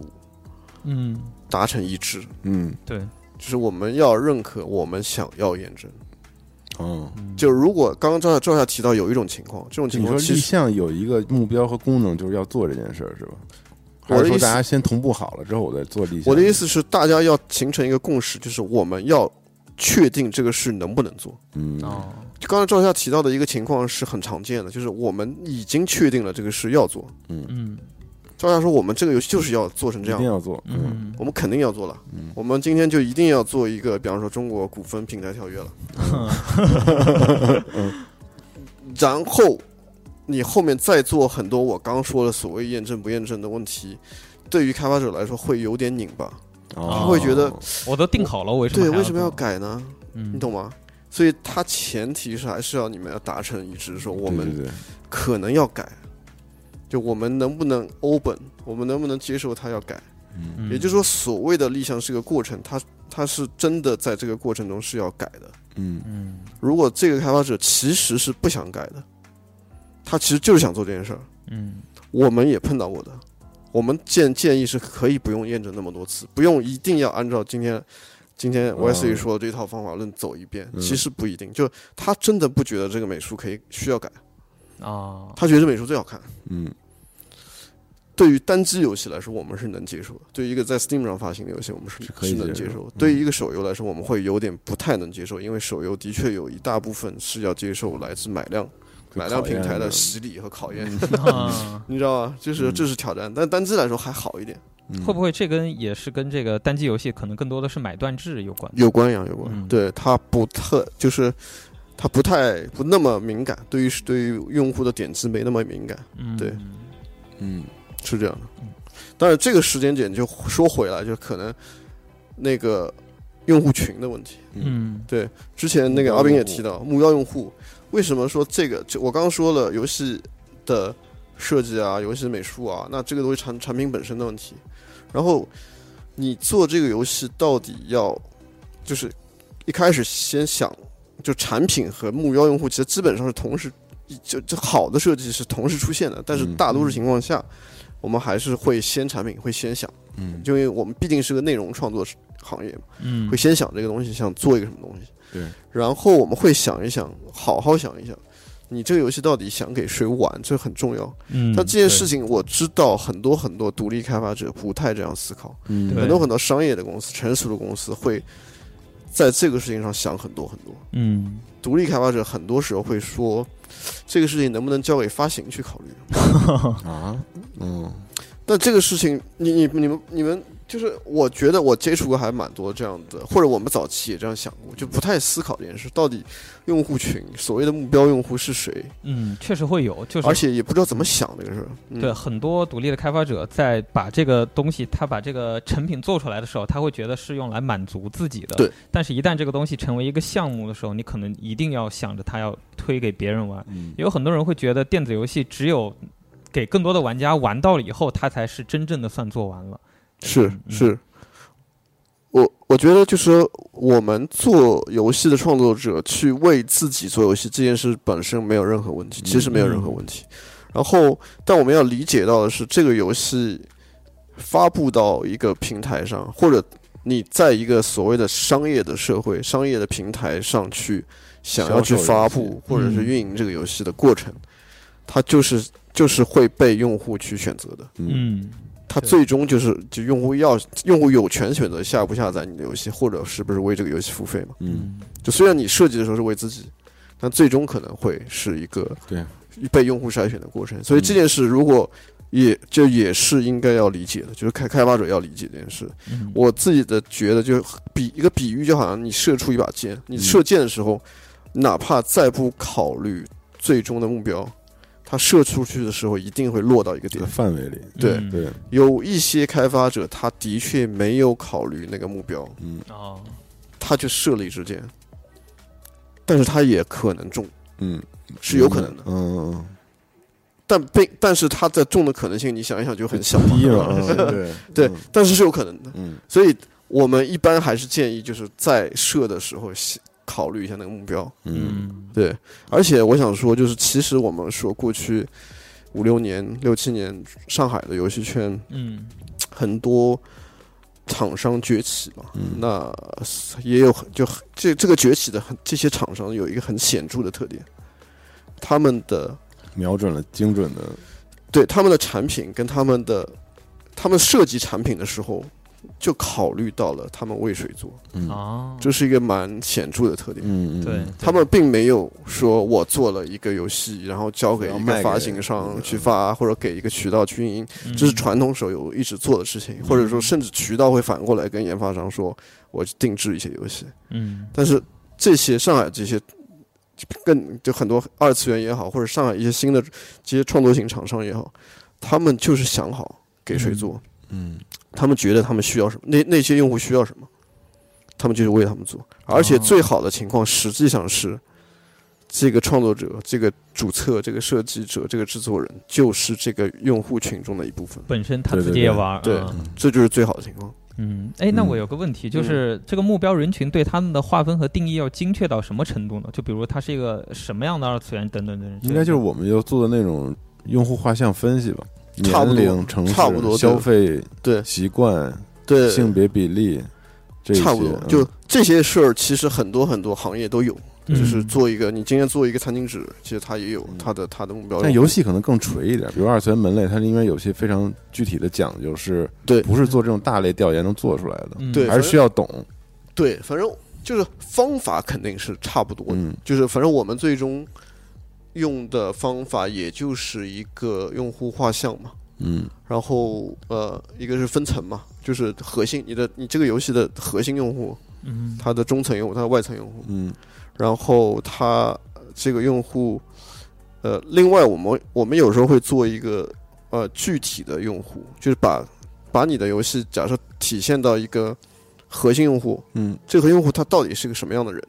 嗯，达成一致，嗯。对，就是我们要认可我们想要验证。哦。嗯就如果刚刚赵夏赵夏提到有一种情况，这种情你说立况其实项有一个目标和功能，就是要做这件事儿，是吧？我的意思还是说大家先同步好了之后，我再做立项？我的意思是，大家要形成一个共识，就是我们要确定这个事能不能做。嗯，哦，就刚才赵夏提到的一个情况是很常见的，就是我们已经确定了这个事要做。嗯，嗯赵夏说，我们这个游戏就是要做成这样一定，要做，嗯嗯我们肯定要做了。嗯我们今天就一定要做一个，比方说中国股份平台条约了。然后你后面再做很多我刚说的所谓验证不验证的问题，对于开发者来说会有点拧巴。哦他会觉得我都定好了，为什么对，为什么要？改呢？嗯，你懂吗？所以它前提是还是要你们要达成一致，说我们可能要改，就我们能不能 open，我们能不能接受它要改？嗯也就是说，所谓的立项是个过程，它它是真的在这个过程中是要改的。嗯嗯如果这个开发者其实是不想改的，他其实就是想做这件事儿，嗯我们也碰到过的。我们建建议是可以不用验证那么多次，不用一定要按照今天今天 Wesley 说的这套方法论走一遍，嗯其实不一定。就他真的不觉得这个美术可以需要改，啊，他觉得这美术最好看。嗯。对于单机游戏来说，我们是能接受的；对于一个在 Steam 上发行的游戏，我们是是可以能接受。对于一个手游来说，我们会有点不太能接受，因为手游的确有一大部分是要接受来自买量买量平台的洗礼和考验，啊。你知道吗？就是嗯。这是挑战，但单机来说还好一点，嗯。会不会这跟也是跟这个单机游戏可能更多的是买断制有关？有关呀，有关。嗯。对它不特就是它不太不那么敏感，对于对于用户的点击没那么敏感，嗯，对嗯是这样的嗯。但是这个时间点就说回来，就可能那个用户群的问题。嗯对，之前那个阿斌也提到，目标用户，为什么说这个？就我刚刚说了，游戏的设计啊，游戏美术啊，那这个东西产产品本身的问题。然后你做这个游戏到底要，就是一开始先想，就产品和目标用户其实基本上是同时，就就好的设计是同时出现的，但是嗯大多数情况下，我们还是会先产品，会先想，嗯，就因为我们毕竟是个内容创作行业嘛。嗯。会先想这个东西，想做一个什么东西，对，然后我们会想一想，好好想一想，你这个游戏到底想给谁玩，这很重要。嗯，但这件事情我知道很多很多独立开发者不太这样思考，嗯。对很多很多商业的公司、成熟的公司会在这个事情上想很多很多。嗯独立开发者很多时候会说，这个事情能不能交给发行去考虑？啊，嗯但这个事情，你你你们你们就是，我觉得我接触过还蛮多这样的，或者我们早期也这样想过，就不太思考这件事，到底用户群所谓的目标用户是谁，嗯，确实会有，就是而且也不知道怎么想这个事儿。嗯对，很多独立的开发者在把这个东西，他把这个成品做出来的时候，他会觉得是用来满足自己的。对。但是，一旦这个东西成为一个项目的时候，你可能一定要想着他要推给别人玩。嗯也有很多人会觉得电子游戏只有给更多的玩家玩到了以后，他才是真正的算做完了。是嗯是，我我觉得就是我们做游戏的创作者去为自己做游戏这件事本身没有任何问题，其实没有任何问题。然后，但我们要理解到的是，这个游戏发布到一个平台上，或者你在一个所谓的商业的社会、商业的平台上去想要去发布或者是嗯。运营这个游戏的过程，它就是就是会被用户去选择的。嗯嗯，对它最终就是就用户要用户有权选择下不下载你的游戏，或者是不是为这个游戏付费嘛？嗯，就虽然你设计的时候是为自己，但最终可能会是一个对被用户筛选的过程。所以这件事如果也就也是应该要理解的，就是开开发者要理解这件事。嗯我自己的觉得就比一个比喻，就好像你射出一把箭，你射箭的时候，哪怕再不考虑最终的目标，它射出去的时候一定会落到一个点。的。范围里，对。嗯。对，有一些开发者，他的确没有考虑那个目标，嗯。哦，他就射了一支箭，但是他也可能中，嗯，是有可能的。嗯。嗯但被但是他在中的可能性，你想一想就很小嗯，嘛，低嘛，嗯对。对嗯，但是是有可能的。嗯。所以我们一般还是建议，就是在射的时候先考虑一下那个目标。嗯。嗯对，而且我想说，就是其实我们说过去五六年、六七年，上海的游戏圈嗯。很多厂商崛起嘛，嗯。那也有很就很这这个崛起的很这些厂商有一个很显著的特点，他们的瞄准了精准的，对他们的产品跟他们的他们设计产品的时候，就考虑到了他们为谁做，这是一个蛮显著的特点。嗯嗯，对，他们并没有说我做了一个游戏，然后交给一个发行商嗯去发，或者给一个渠道去运营，嗯。这是传统手游一直做的事情，或者说甚至渠道会反过来跟研发商说，我定制一些游戏。嗯。但是这些上海这些更就很多二次元也好，或者上海一些新的这些创作型厂商也好，他们就是想好给谁做，嗯。他们觉得他们需要什么，那那些用户需要什么，他们就是为他们做。而且最好的情况实际上是，这个创作者、这个主策、这个设计者、这个制作人，就是这个用户群中的一部分，本身他自己也玩儿，对嗯。这就是最好的情况。嗯，哎，那嗯。我有个问题，就是这个目标人群对他们的划分和定义要精确到什么程度呢？就比如他是一个什么样的二次元等等等等，应该就是我们要做的那种用户画像分析吧，差不多年龄、城市、差不多消费对习惯、对，性别比例，这差不多，嗯就这些事儿，其实很多很多行业都有。嗯就是做一个，你今天做一个餐巾纸，其实它也有它的它的目标。但游戏可能更垂一点，比如二次元门类，它因为有些非常具体的讲究，是对不是做这种大类调研能做出来的，嗯对还是需要懂。对，反正就是方法肯定是差不多的，嗯就是反正我们最终用的方法也就是一个用户画像嘛，嗯。然后呃，一个是分层嘛，就是核心你的你这个游戏的核心用户，嗯。它的中层用户，它的外层用户，嗯。然后它呃这个用户，呃，另外我们我们有时候会做一个呃具体的用户，就是把把你的游戏假设体现到一个核心用户，嗯。这个核心用户他到底是个什么样的人？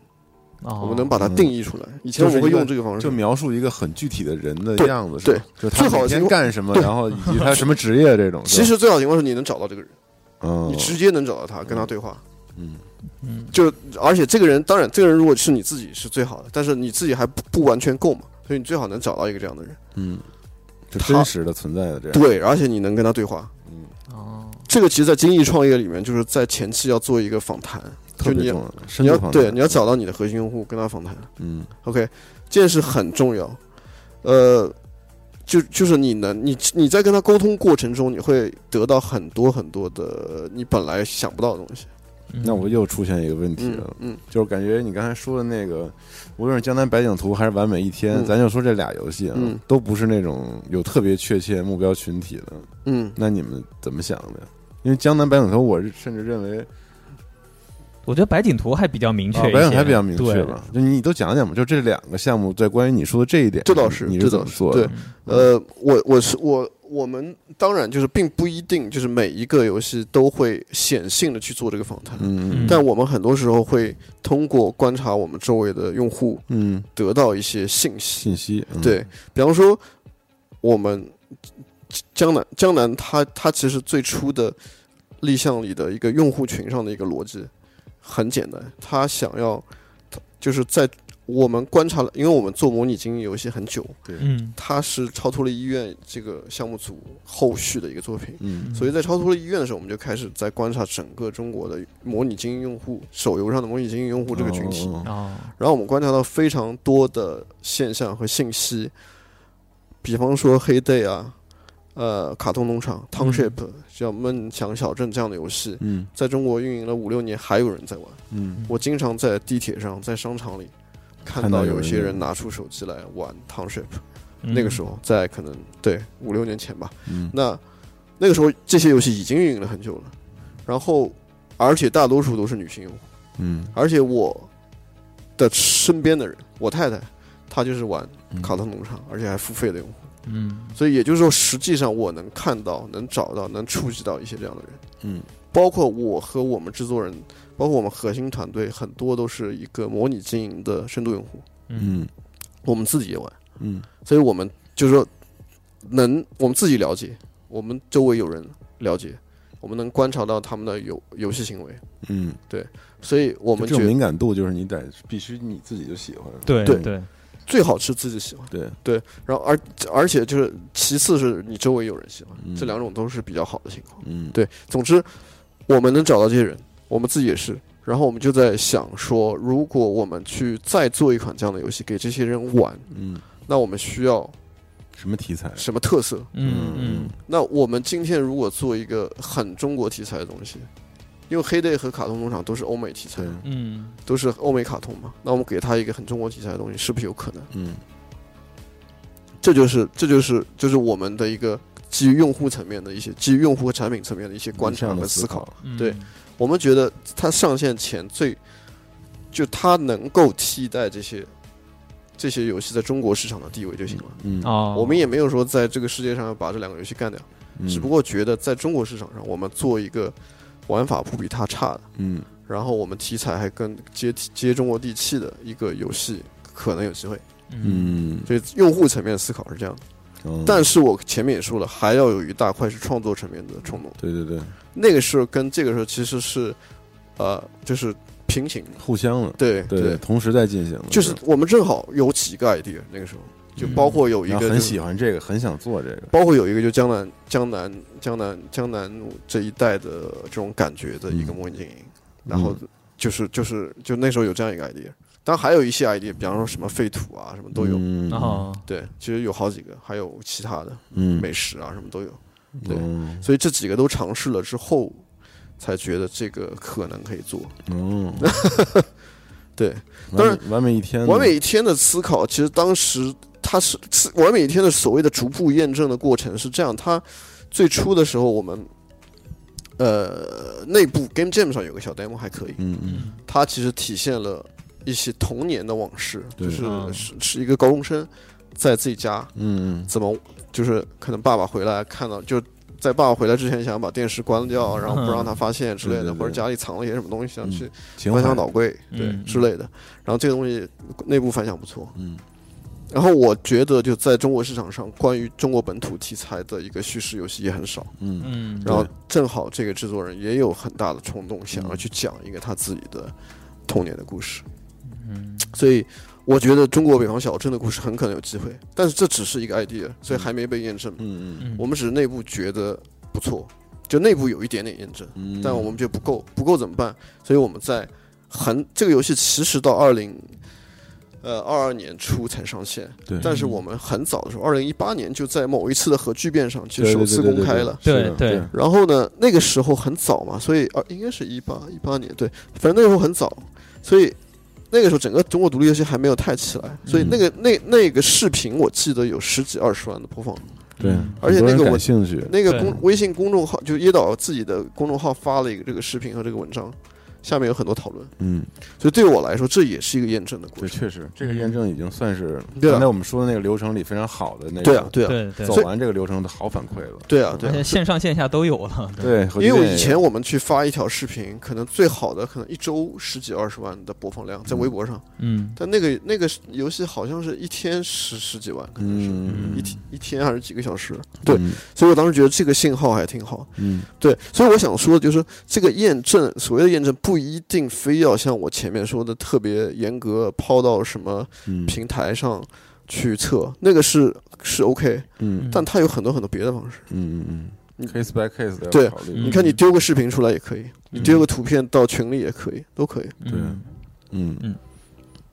哦我们能把它定义出来。以前我们会用这个方式，就描述一个很具体的人的样子，是吧就他每天最好先干什么，然后以及他什么职业这种。其，实最好的情况是你能找到这个人，嗯你，直接能找到他，跟他对话。嗯嗯就而且这个人，当然这个人如果是你自己是最好的，但是你自己还不不完全够嘛，所以你最好能找到一个这样的人。嗯，就他真实的存在的这样。对，而且你能跟他对话。嗯，哦，这个其实，在精益创业里面，就是在前期要做一个访谈，特别重要，深你要对你要找到你的核心用户，跟他访谈。嗯 OK，这件事很重要。呃，就就是你能你你在跟他沟通过程中，你会得到很多很多的你本来想不到的东西。嗯那我又出现一个问题嗯了，嗯就是感觉你刚才说的那个，无论是《江南百景图》还是《完美一天》，嗯咱就说这俩游戏啊，嗯都不是那种有特别确切目标群体的。嗯，那你们怎么想的？因为《江南百景图》，我甚至认为我觉得白景图还比较明确白景还比较明确对吧？就你都讲讲吧，就这两个项目，在关于你说的这一点，这倒是你是怎么做的？对呃，我我是我我们当然就是并不一定就是每一个游戏都会显性的去做这个访谈，嗯但我们很多时候会通过观察我们周围的用户嗯，得到一些信息。信息，嗯对比方说，我们江南江南它它其实最初的立项里的一个用户群上的一个逻辑很简单，他想要就是在我们观察了，因为我们做模拟经营游戏很久，嗯它是超脱了医院这个项目组后续的一个作品。嗯所以在超脱了医院的时候，我们就开始在观察整个中国的模拟经营用户，手游上的模拟经营用户这个群体。哦哦然后我们观察到非常多的现象和信息，比方说黑 day 啊，呃，卡通农场、Township 叫梦想小镇这样的游戏，嗯在中国运营了五六年，还有人在玩。嗯我经常在地铁上、在商场里看看到有些人拿出手机来玩 Township。嗯那个时候，在可能对五六年前吧，嗯那那个时候这些游戏已经运营了很久了，然后而且大多数都是女性用户。嗯而且我的身边的人，我太太，她就是玩嗯卡通农场，而且还付费的用户。嗯。所以也就是说，实际上我能看到、能找到、能触及到一些这样的人，嗯。包括我和我们制作人，包括我们核心团队，很多都是一个模拟经营的深度用户，嗯。嗯我们自己也玩，嗯。所以我们就是说，能我们自己了解，我们周围有人了解，我们能观察到他们的游游戏行为，嗯，对所以我们就这种敏感度，就是你得必须你自己就喜欢，对对。对最好是自己喜欢。对对，然后而而且就是其次是你周围有人喜欢，嗯这两种都是比较好的情况。嗯对，总之我们能找到这些人，我们自己也是。然后我们就在想说，如果我们去再做一款这样的游戏给这些人玩，嗯，那我们需要什么题材？什么特色？嗯嗯那我们今天如果做一个很中国题材的东西，因为黑 day 和卡通农场都是欧美题材，，嗯都是欧美卡通嘛，那我们给他一个很中国题材的东西，是不是有可能？嗯这就是这就是就是我们的一个基于用户层面的一些基于用户和产品层面的一些观察和思考。，嗯对我们觉得它上线前最就它能够替代这些这些游戏在中国市场的地位就行了。嗯哦，我们也没有说在这个世界上要把这两个游戏干掉，嗯只不过觉得在中国市场上，我们做一个玩法不比它差的，嗯。然后我们题材还跟接接中国地气的一个游戏，可能有机会。嗯。嗯，所以用户层面思考是这样的。嗯但是我前面也说了，还要有一大块是创作层面的冲动，对对对，那个时候跟这个时候其实是，呃，就是平行。互相的，对对，同时在进行的，就是我们正好有几个 idea，那个时候就嗯包括有一个很喜欢这个，很想做这个，包括有一个就江南江南江南江南这一带的这种感觉的一个嗯模拟经营，然后就是就是就那时候有这样一个 idea，当然还有一些 idea，比方说什么废土啊什么都有，嗯。哦。对，其实有好几个，还有其他的嗯。美食啊什么都有，对。嗯所以这几个都尝试了之后，才觉得这个可能可以做。嗯，对，完当然美完美一天，完美一天的思考，其实当时它是是完美一天的所谓的逐步验证的过程是这样，它最初的时候我们。呃，内部 Game Jam 上有个小 demo 还可以，嗯嗯。它其实体现了一些童年的往事，就是嗯是是一个高中生在自己家嗯怎么，就是可能爸爸回来看到，就在爸爸回来之前想把电视关掉，然后不让他发现之类的，或者家里藏了些什么东西，想去翻箱倒柜，对。嗯之类的。然后这个东西内部反响不错。嗯然后我觉得就在中国市场上，关于中国本土题材的一个叙事游戏也很少。嗯嗯，然后正好这个制作人也有很大的冲动，想要去讲一个他自己的童年的故事。嗯所以我觉得中国北方小镇的故事很可能有机会，但是这只是一个 idea，所以还没被验证。嗯嗯嗯，我们只是内部觉得不错，就内部有一点点验证，嗯，但我们觉得不够，不够怎么办？所以我们在很这个游戏其实到二零。呃，二二年初才上线，对，但是我们很早的时候，二零一八年就在某一次的核聚变上就对首次公开了。，对对。然后呢，那个时候很早嘛，所以啊，应该是一八一八年，对，反正那个时候很早，所以那个时候整个中国独立游戏还没有太起来，所以那个那那个视频我记得有十几二十万的播放，对而且那个我兴趣，那个公微信公众号就椰岛自己的公众号发了一个这个视频和这个文章，下面有很多讨论，嗯，所以对我来说这也是一个验证的过，程。确实。这个验证已经算是刚才我们说的那个流程里非常好的那个，对啊，对啊，走完这个流程的好反馈了，对啊，对啊。而且。线上线下都有了，对，因为我以前我们去发一条视频，可能最好的可能一周十几二十万的播放量在微博上，嗯。但那个那个游戏好像是一天十十几万，可能是、嗯。一天一天还是几个小时？对，嗯所以我当时觉得这个信号还挺好。嗯。对，所以我想说的就是这个验证，所谓的验证不一定非要像我前面说的特别严格，抛到什么嗯。平台上去测，那个是是 OK，嗯。但它有很多很多别的方式。嗯嗯嗯，case by case 对考虑，嗯你看，你丢个视频出来也可以，你丢个图片到群里也可以，都可以。对。嗯。嗯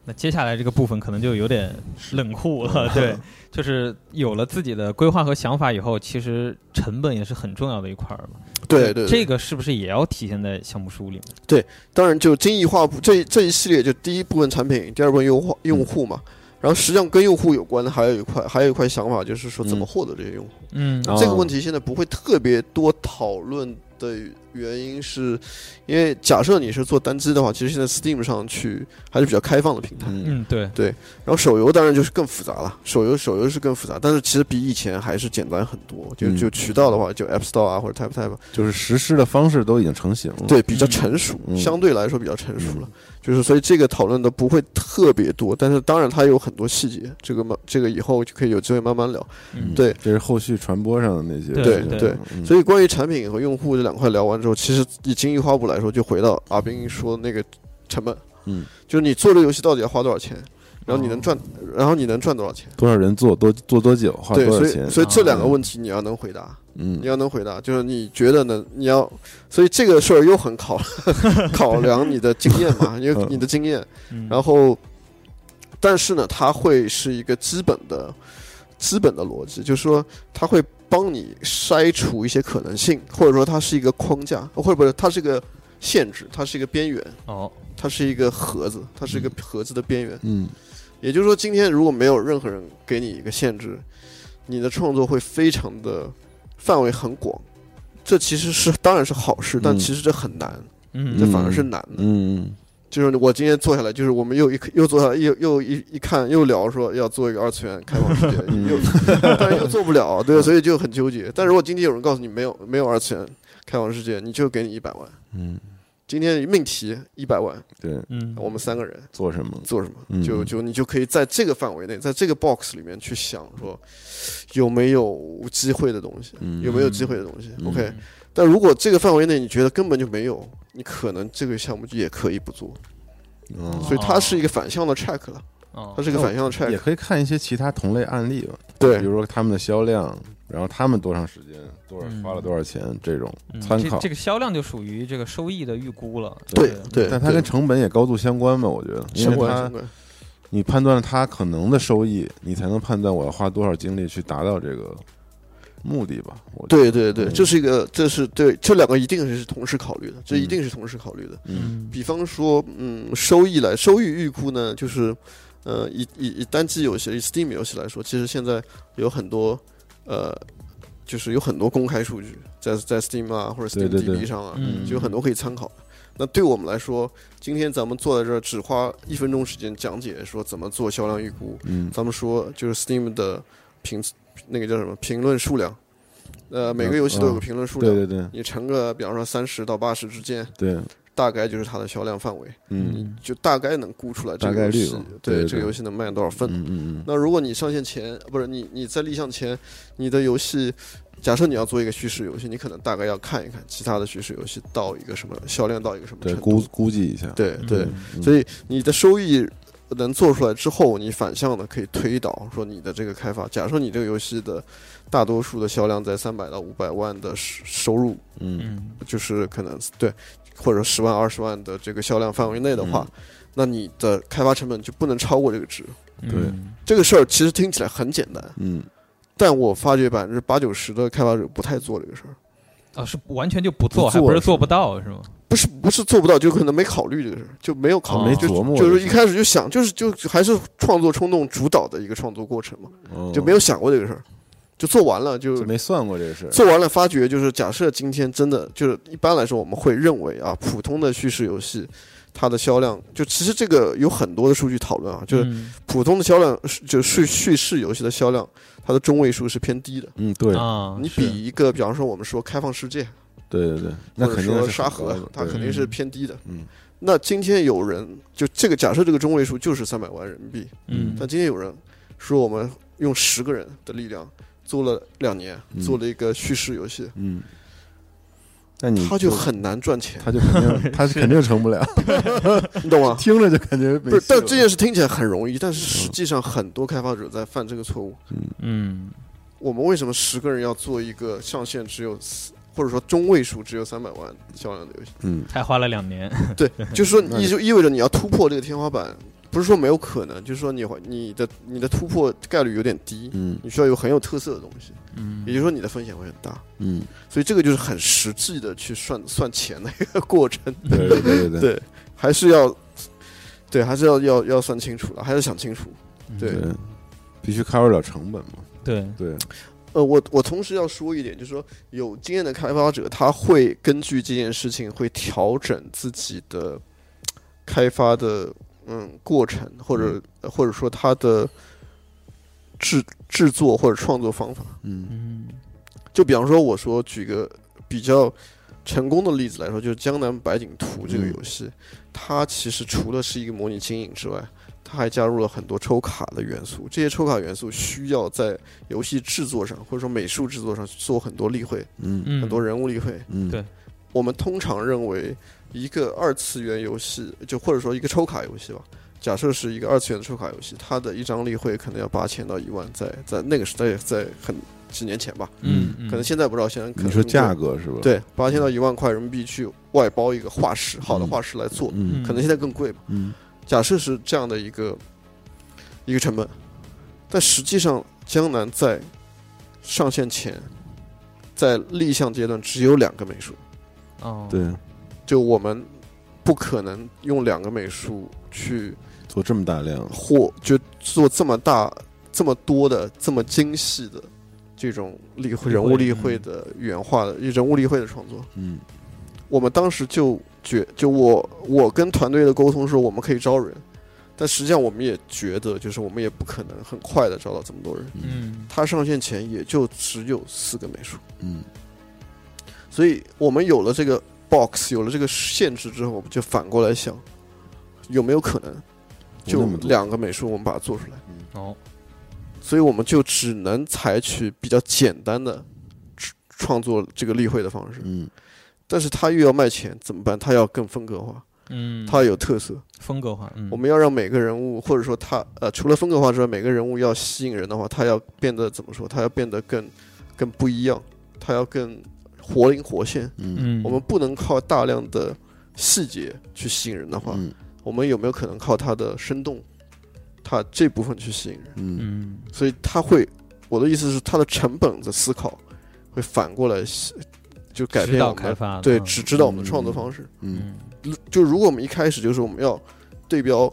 那接下来这个部分可能就有点冷酷了，对，就是有了自己的规划和想法以后，其实成本也是很重要的一块儿嘛。对对对，这个是不是也要体现在项目书里面？对当然，就精益化部这这一系列，就第一部分产品，第二部分用户用户嘛。然后实际上跟用户有关的还有一块，还有一块想法，就是说怎么获得这些用户。嗯哦这个问题现在不会特别多讨论的原因是，因为假设你是做单机的话，其实现在 Steam 上去还是比较开放的平台。嗯。对，对，然后手游当然就是更复杂了，手游手游是更复杂，但是其实比以前还是简单很多。就嗯。就渠道的话，就 App Store 啊或者 Tap Tap，就是实施的方式都已经成型了，对，比较成熟，嗯。相对来说比较成熟了。就是所以这个讨论的不会特别多，但是当然它有很多细节，这个嘛，这个以后就可以有机会慢慢聊。嗯对这是后续传播上的那些对对嗯所以关于产品和用户这两块聊完之后，其实以精益化部来说，就回到阿斌说的那个成本，嗯，就是你做这个游戏到底要花多少钱，然后你能赚，然后你能赚多少钱？多少人做多做多久花对，多少钱，所以所以这两个嗯问题你要能回答，嗯。你要能回答，就是你觉得呢？你要，所以这个事儿又很考 考量你的经验嘛，因为你的经验，嗯。然后，但是呢，它会是一个基本的、基本的逻辑，就是说它会帮你筛除一些可能性，或者说它是一个框架，或者不是它是一个限制，它是一个边缘，哦，它是一个盒子，它是一个盒子的边缘。嗯。也就是说，今天如果没有任何人给你一个限制，你的创作会非常的范围很广。这其实是当然是好事，但嗯其实这很难，嗯这反而是难的。嗯就是我今天坐下来，就是我们又一又坐下来，又又一一看又聊说要做一个二次元开放世界，嗯又但是又做不了，对，所以就很纠结。但如果今天有人告诉你没有没有二次元开放世界，你就给你一百万。嗯，今天命题一百万，对，嗯，我们三个人做什么？做什么？嗯就就你就可以在这个范围内，在这个 box 里面去想说有没有机会的东西，嗯有没有机会的东西。嗯 OK，但如果这个范围内你觉得根本就没有，你可能这个项目也可以不做。哦所以它是一个反向的 check 了，哦它是一个反向的也。可以看一些其他同类案例吧，对比如说他们的销量，然后他们多长时间，多少嗯花了多少钱这种嗯参考这这。个销量就属于这个收益的预估了。对对，但它跟成本也高度相关嘛，我觉得，因相为它关相关。你判断了它可能的收益，你才能判断我要花多少精力去达到这个目的吧。我觉得对对对，嗯这是一个，这是对这两个一定是同时考虑的，这一定是同时考虑的。嗯比方说，嗯，收益来收益预估呢，就是，呃，以以以单机游戏、以 Steam 游戏来说，其实现在有很多，呃，就是有很多公开数据在在 Steam 啊或者 Steam 对对。对 DB 上啊，嗯。就有很多可以参考的。那对我们来说，今天咱们坐在这儿只花一分钟时间讲解说怎么做销量预估，嗯咱们说就是 Steam 的评那个叫什么评论数量，呃，每个游戏都有个评论数量，对对对。你乘个比方说三十到八十之间，对，大概就是它的销量范围，嗯。就大概能估出来这个游戏概率吧。对对这个游戏能卖多少份。嗯嗯那如果你上线前不是你你在立项前，你的游戏，假设你要做一个叙事游戏，你可能大概要看一看其他的叙事游戏到一个什么销量到一个什么对，程估度，估计一下，对对，嗯。所以你的收益能做出来之后，你反向的可以推导说你的这个开发，假设你这个游戏的大多数的销量在三百到五百万的收收入，嗯。嗯就是可能对，或者十万二十万的这个销量范围内的话，那你的开发成本就不能超过这个值。嗯。对。这个事儿其实听起来很简单，嗯。但我发觉百分之八九十的开发者不太做这个事儿，啊，是完全就不做，不做还不是是做不到，是吗？不是不是做不到，就可能没考虑这个事儿，就没有考虑，哦就没琢磨就是一开始就想，就是就还是创作冲动主导的一个创作过程嘛，哦就没有想过这个事儿，就做完了就就没算过这个事儿，做完了，发觉就是假设今天真的就是一般来说我们会认为啊，普通的叙事游戏。它的销量就其实这个有很多的数据讨论啊，就是嗯普通的销量，就是叙叙事游戏的销量，它的中位数是偏低的。嗯对啊，你比一个，比方说我们说开放世界，对对对，那或者肯定是说沙盒它肯定是偏低的。嗯那今天有人就这个假设这个中位数就是三百万人民币，嗯但今天有人说我们用十个人的力量做了两年，嗯做了一个叙事游戏，嗯，那你他就很难赚钱，他就肯定 他肯定成不了，你懂吗？听着就感觉不是，但这件事听起来很容易，但是实际上很多开发者在犯这个错误。嗯。我们为什么十个人要做一个上限只有四，或者说中位数只有三百万销量的游戏？嗯。才花了两年，对，就是说那意就意味着你要突破这个天花板，不是说没有可能，就是说你会你的你的突破概率有点低，嗯。你需要有很有特色的东西，嗯。也就是说你的风险会很大，嗯，所以这个就是很实际的去算算钱的一个过程，对对对对 对，还是要对，还是要要要算清楚了，还是想清楚。对。对，必须 cover 了成本嘛，对，对，呃，我我同时要说一点，就是说有经验的开发者，他会根据这件事情会调整自己的开发的嗯过程，或者、或者说他的制制作或者创作方法。嗯嗯就比方说，我说举个比较成功的例子来说，就是《江南百景图》这个嗯游戏，它其实除了是一个模拟经营之外，它还加入了很多抽卡的元素。这些抽卡元素需要在游戏制作上或者说美术制作上做很多例会，嗯嗯，很多人物例会。嗯，对我们通常认为，一个二次元游戏，就或者说一个抽卡游戏吧，假设是一个二次元的抽卡游戏，它的一张例会可能要八千到一万，在在那个时代，在很几年前吧，嗯，嗯。可能现在不知道，现在可能你说价格是吧？，对，八千到一万块人民币去外包一个画师，好的画师来做，嗯。可能现在更贵吧。嗯。假设是这样的一个一个成本，但实际上江南在上线前，在立项阶段只有两个美术，哦，对，就我们不可能用两个美术去做这么大量，或就做这么大、这么多的、这么精细的这种例会、人物例会的原画的人物例会的创作。嗯。我们当时就觉，就我我跟团队的沟通说，我们可以招人，但实际上我们也觉得，就是我们也不可能很快的招到这么多人。嗯。他上线前也就只有四个美术，嗯。所以我们有了这个 box，有了这个限制之后，我们就反过来想，有没有可能就两个美术我们把它做出来？哦，所以我们就只能采取比较简单的创创作这个例会的方式。嗯但是他又要卖钱，怎么办？他要更风格化，嗯，他有特色。风格化，嗯，我们要让每个人物，或者说他呃，除了风格化之外，每个人物要吸引人的话，他要变得怎么说？他要变得更更不一样，他要更活灵活现。嗯嗯，我们不能靠大量的细节去吸引人的话，嗯我们有没有可能靠它的生动，它这部分去吸引人？嗯。嗯所以它会，我的意思是，它的成本的思考会反过来吸，就改变我们的开发，对，嗯只指导我们的创作方式。嗯。嗯。就如果我们一开始就是我们要对标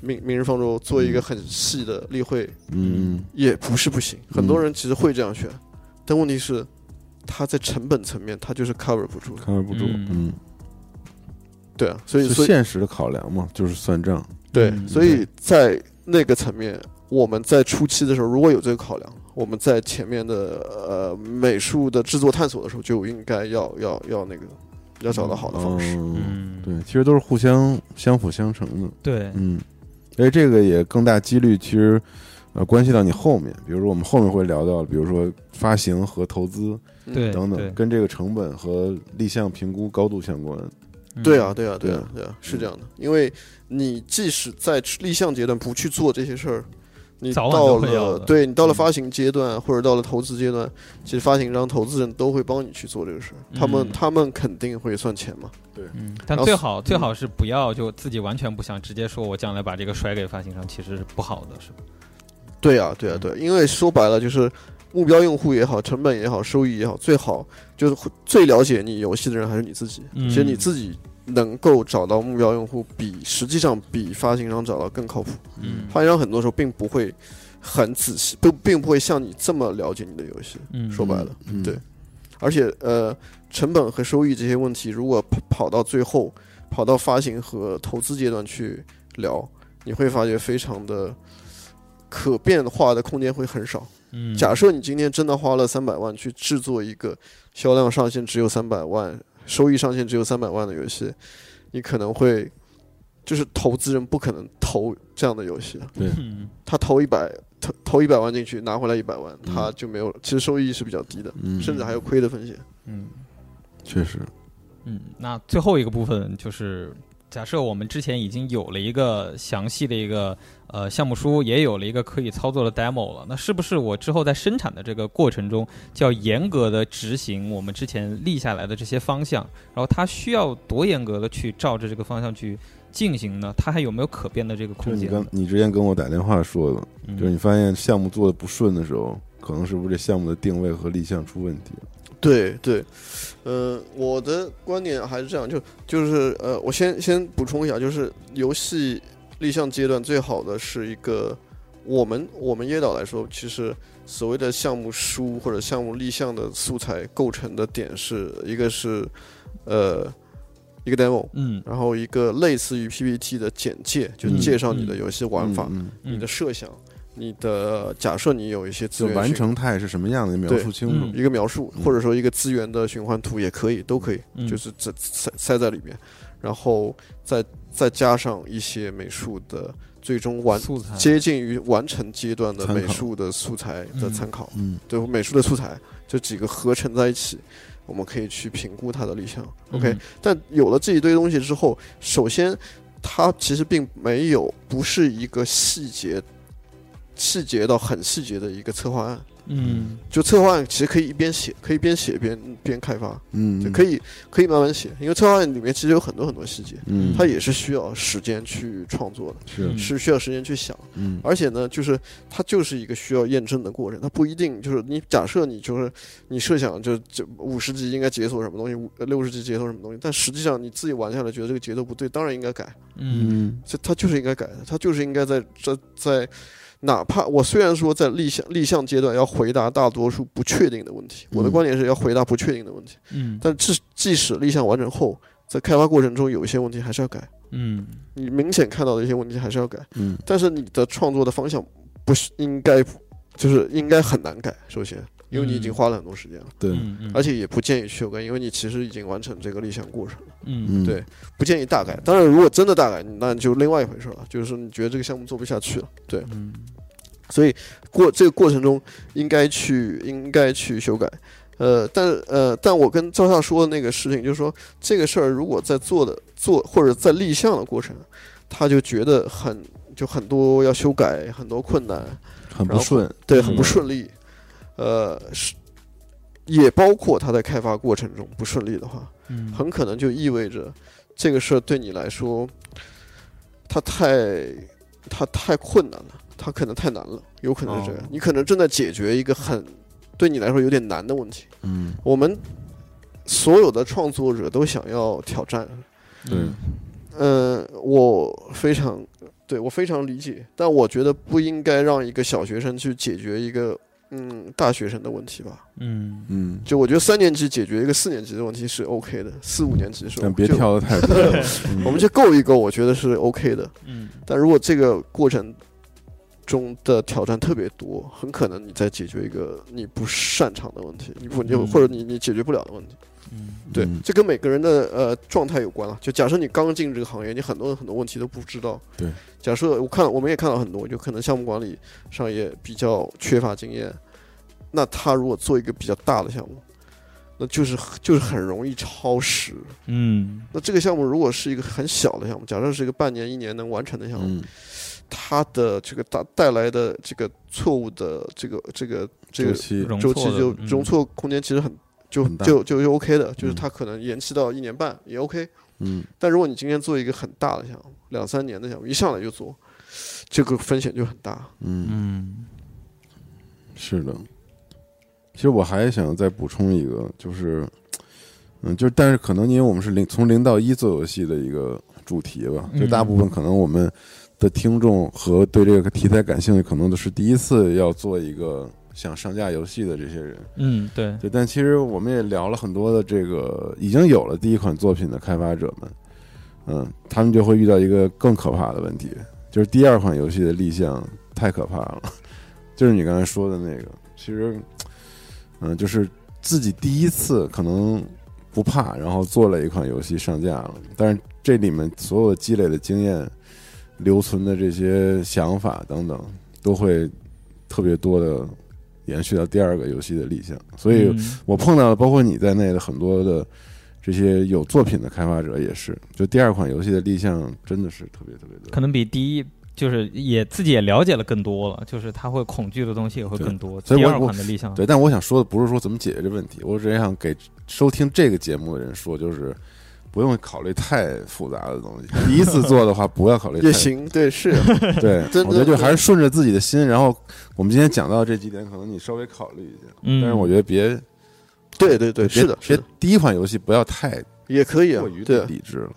明明日方舟做一个很细的例会，嗯。也不是不行。很多人其实会这样选，但问题是，它在成本层面它就是 cover 不住的。，cover 不住，嗯。嗯，对啊，所以是所以现实的考量嘛，就是算账，对，嗯所以在那个层面，我们在初期的时候如果有这个考量，我们在前面的呃美术的制作探索的时候，就应该要要要那个要找到好的方式。嗯，嗯，对，其实都是互相相辅相成的。对，嗯，而且这个也更大几率，其实呃关系到你后面，比如说我们后面会聊到，比如说发行和投资嗯对等等，跟这个成本和立项评估高度相关。嗯。对啊，，对啊，对对啊，对啊，是这样的。因为你即使在立项阶段不去做这些事儿，你到了对你到了嗯。发行阶段或者到了投资阶段，其实发行商、投资人都会帮你去做这个事儿，他们嗯他们肯定会算钱嘛。嗯，但最好最嗯好是不要就自己完全不想，直接说我将来把这个甩给发行商，其实是不好的，是吧？对啊，对啊，对啊，因为说白了就是目标用户也好，成本也好，收益也好，最好就是最了解你游戏的人还是你自己。嗯其实你自己能够找到目标用户，比实际上比发行商找到更靠谱。嗯发行商很多时候并不会很仔细，不并不会像你这么了解你的游戏。嗯，说白了嗯，对而且呃，成本和收益这些问题，如果跑跑到最后，跑到发行和投资阶段去聊，你会发觉非常的可变化的空间会很少。嗯，假设你今天真的花了三百万去制作一个销量上限只有三百万、收益上限只有三百万的游戏，你可能会就是投资人不可能投这样的游戏，对。嗯他投一百投投一百万进去拿回来一百万，嗯。他就没有，其实收益是比较低的，嗯，甚至还有亏的风险。嗯。确实，嗯，那最后一个部分就是，假设我们之前已经有了一个详细的一个呃项目书，也有了一个可以操作的 demo 了，那是不是我之后在生产的这个过程中，就要严格的执行我们之前立下来的这些方向？然后它需要多严格的去照着这个方向去进行呢？它还有没有可变的这个空间你？刚你之前跟我打电话说的，嗯就是你发现项目做的不顺的时候，可能是不是这项目的定位和立项出问题了？对对，呃，我的观点还是这样，就就是呃，我先先补充一下，就是游戏立项阶段最好的是一个，我们我们椰岛来说，其实所谓的项目书或者项目立项的素材构成的点是一个是呃一个 demo，嗯。然后一个类似于 PPT 的简介，就嗯。介绍你的游戏玩法、嗯，嗯。你的设想、你的假设，你有一些资就源循完成态是什么样的，描述清楚。嗯。一个描述，嗯或者说一个资源的循环图也可以，都可以，嗯。就是这塞塞在里面，然后再再加上一些美术的最终完素材。接近于完成阶段的美术的素材的参考，嗯。对美术的素材这几个合成在一起，我们可以去评估它的立项。OK，、嗯但有了这一堆东西之后，首先它其实并没有不是一个细节细节到很细节的一个策划案。嗯。就策划案其实可以一边写，可以边写边边开发，嗯，就可以可以慢慢写，因为策划案里面其实有很多很多细节，嗯，它也是需要时间去创作的，是。嗯是需要时间去想，嗯。而且呢，就是它就是一个需要验证的过程，它不一定就是你假设你就是你设想就就五十级应该解锁什么东西，五六十级解锁什么东西，但实际上你自己玩下来觉得这个节奏不对，当然应该改，嗯。嗯这它就是应该改的，它就是应该在这在。哪怕我虽然说在立项立项阶段要回答大多数不确定的问题，我的嗯观点是要回答不确定的问题。嗯但即即使立项完成后，在开发过程中有一些问题还是要改，嗯你明显看到的一些问题还是要改。嗯但是你的创作的方向不是应该，就是应该很难改。首先，因为你已经花了很多时间了，对，而且也不建议修改，因为你其实已经完成这个立项过程了。嗯嗯对不建议大改。当然，如果真的大改，那就另外一回事了，就是说你觉得这个项目做不下去了。对，嗯所以过这个过程中应该去应该去修改。呃，但呃，但我跟赵夏说的那个事情，就是说这个事儿如果在做的做或者在立项的过程，他就觉得很就很多要修改，很多困难，很不顺，对，嗯很不顺利。呃，是也包括他在开发过程中不顺利的话，嗯。很可能就意味着这个事儿对你来说，它太它太困难了，它可能太难了，有可能是这样。哦。你可能正在解决一个很对你来说有点难的问题。嗯。我们所有的创作者都想要挑战，对。嗯、我非常对我非常理解，但我觉得不应该让一个小学生去解决一个嗯大学生的问题吧。嗯。嗯，就我觉得三年级解决一个四年级的问题是 OK 的，四五年级是 OK 但别跳的太多 我们就够一够，我觉得是 OK 的。嗯。但如果这个过程中的挑战特别多，很可能你在解决一个你不擅长的问题，你不就嗯或者你你解决不了的问题。嗯对嗯，这跟每个人的呃状态有关啊。就假设你刚进这个行业，你很多很多问题都不知道。对，假设我看我们也看到很多，就可能项目管理上也比较缺乏经验，那他如果做一个比较大的项目，那就是就是很容易超时。嗯那这个项目如果是一个很小的项目，假设是一个半年一年能完成的项目，嗯，它的这个带带来的这个错误的这个这个这个周期就容错空间其实很就很就就就 OK 的，就是嗯。它可能延期到一年半也 OK。嗯，但如果你今天做一个很大的项目，两三年的项目，一上来就做，这个风险就很大。嗯，嗯。是的。其实我还想再补充一个，就是，嗯，就是但是可能因为我们是零从零到一做游戏的一个主题吧，就大部分可能我们的听众和对这个题材感兴趣，可能都是第一次要做一个想上架游戏的这些人。嗯，对，对，但其实我们也聊了很多的这个已经有了第一款作品的开发者们，嗯，他们就会遇到一个更可怕的问题，就是第二款游戏的立项太可怕了，就是你刚才说的那个，其实，嗯，就是自己第一次可能不怕，然后做了一款游戏上架了，但是这里面所有积累的经验、留存的这些想法等等，都会特别多的延续到第二个游戏的立项，所以嗯我碰到了包括你在内的很多的这些有作品的开发者也是，就第二款游戏的立项真的是特别特别多。可能比第一就是也自己也了解了更多了，就是他会恐惧的东西也会更多。所以我我款的立项，对，但我想说的不是说怎么解决这问题，我只是想给收听这个节目的人说，就是不用考虑太复杂的东西。第一次做的话，不要考虑太也。行，对，是 对，我觉得就还是顺着自己的心。然后我们今天讲到这几点，可能你稍微考虑一下，嗯，但是我觉得别对对对，是的，别，第一款游戏不要太也可以啊过于，对的，理智了。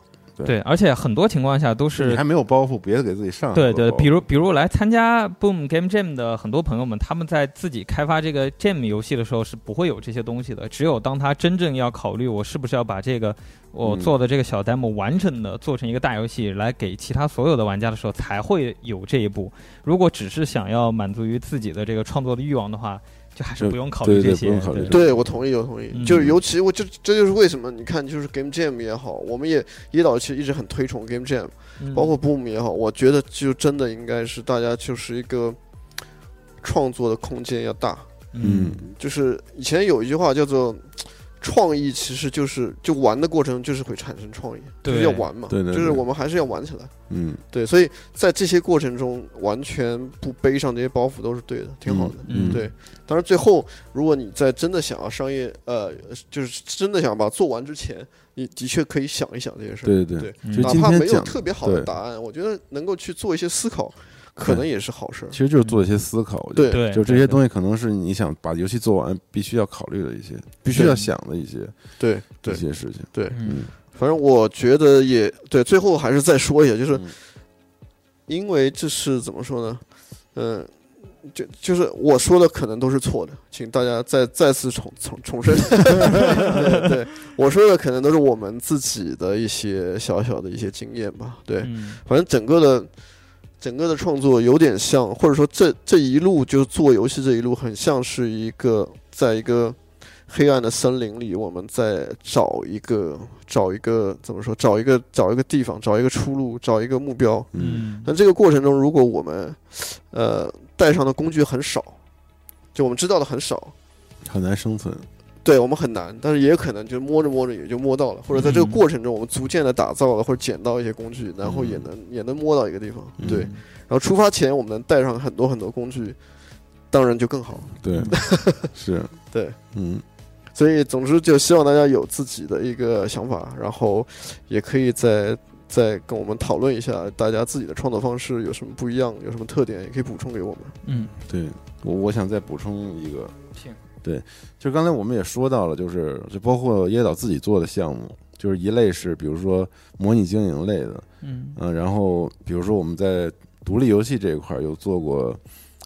对，而且很多情况下都是你是还没有包袱，别给自己上。对对，比如比如来参加 Boom Game Jam 的很多朋友们，他们在自己开发这个 Jam 游戏的时候是不会有这些东西的。只有当他真正要考虑我是不是要把这个我嗯做的这个小 demo 完整的做成一个大游戏来给其他所有的玩家的时候，才会有这一步。如果只是想要满足于自己的这个创作的欲望的话，就还是不用考虑对对这些。不用考虑对对，我同意，我同意。嗯就是尤其我就这就是为什么你看，就是 Game Jam 也好，我们也一导其实一直很推崇 Game Jam，嗯包括 Boom 也好，我觉得就真的应该是大家就是一个创作的空间要大。嗯就是以前有一句话叫做“创意其实就是就玩的过程就是会产生创意，就是要玩嘛，对对对。就是我们还是要玩起来。嗯，对，所以在这些过程中完全不背上这些包袱都是对的，挺好的。嗯对，当然最后如果你在真的想要商业，呃，就是真的想把它做完之前，你的确可以想一想这些事儿。对对。对。哪怕没有特别好的答案，我觉得能够去做一些思考，可能也是好事儿其。实就是做一些思考。我觉得对对，就这些东西，可能是你想把游戏做完必须要考虑的一些，必须要想的一些对一些事情。对，嗯反正我觉得也对。最后还是再说一下，就是嗯因为这是怎么说呢？嗯、就就是我说的可能都是错的，请大家再再次重重重申。对对，我说的可能都是我们自己的一些小小的一些经验吧。对，嗯反正整个的整个的创作有点像，或者说这这一路就做游戏这一路，很像是一个在一个黑暗的森林里，我们在找一个找一个怎么说，找一个找一个地方，找一个出路，找一个目标。嗯嗯但这个过程中，如果我们呃带上的工具很少，就我们知道的很少。很难生存。对我们很难，但是也可能就摸着摸着也就摸到了，或者在这个嗯过程中，我们逐渐的打造了或者捡到一些工具，然后也能、也能摸到一个地方。嗯对，然后出发前我们能带上很多很多工具，当然就更好。对，是，对，嗯所以总之就希望大家有自己的一个想法，然后也可以再再跟我们讨论一下，大家自己的创作方式有什么不一样，有什么特点，也可以补充给我们。嗯对我我想再补充一个，行对，就刚才我们也说到了，就是就包括椰岛自己做的项目，就是一类是比如说模拟经营类的，嗯嗯，然后比如说我们在独立游戏这一块儿有做过，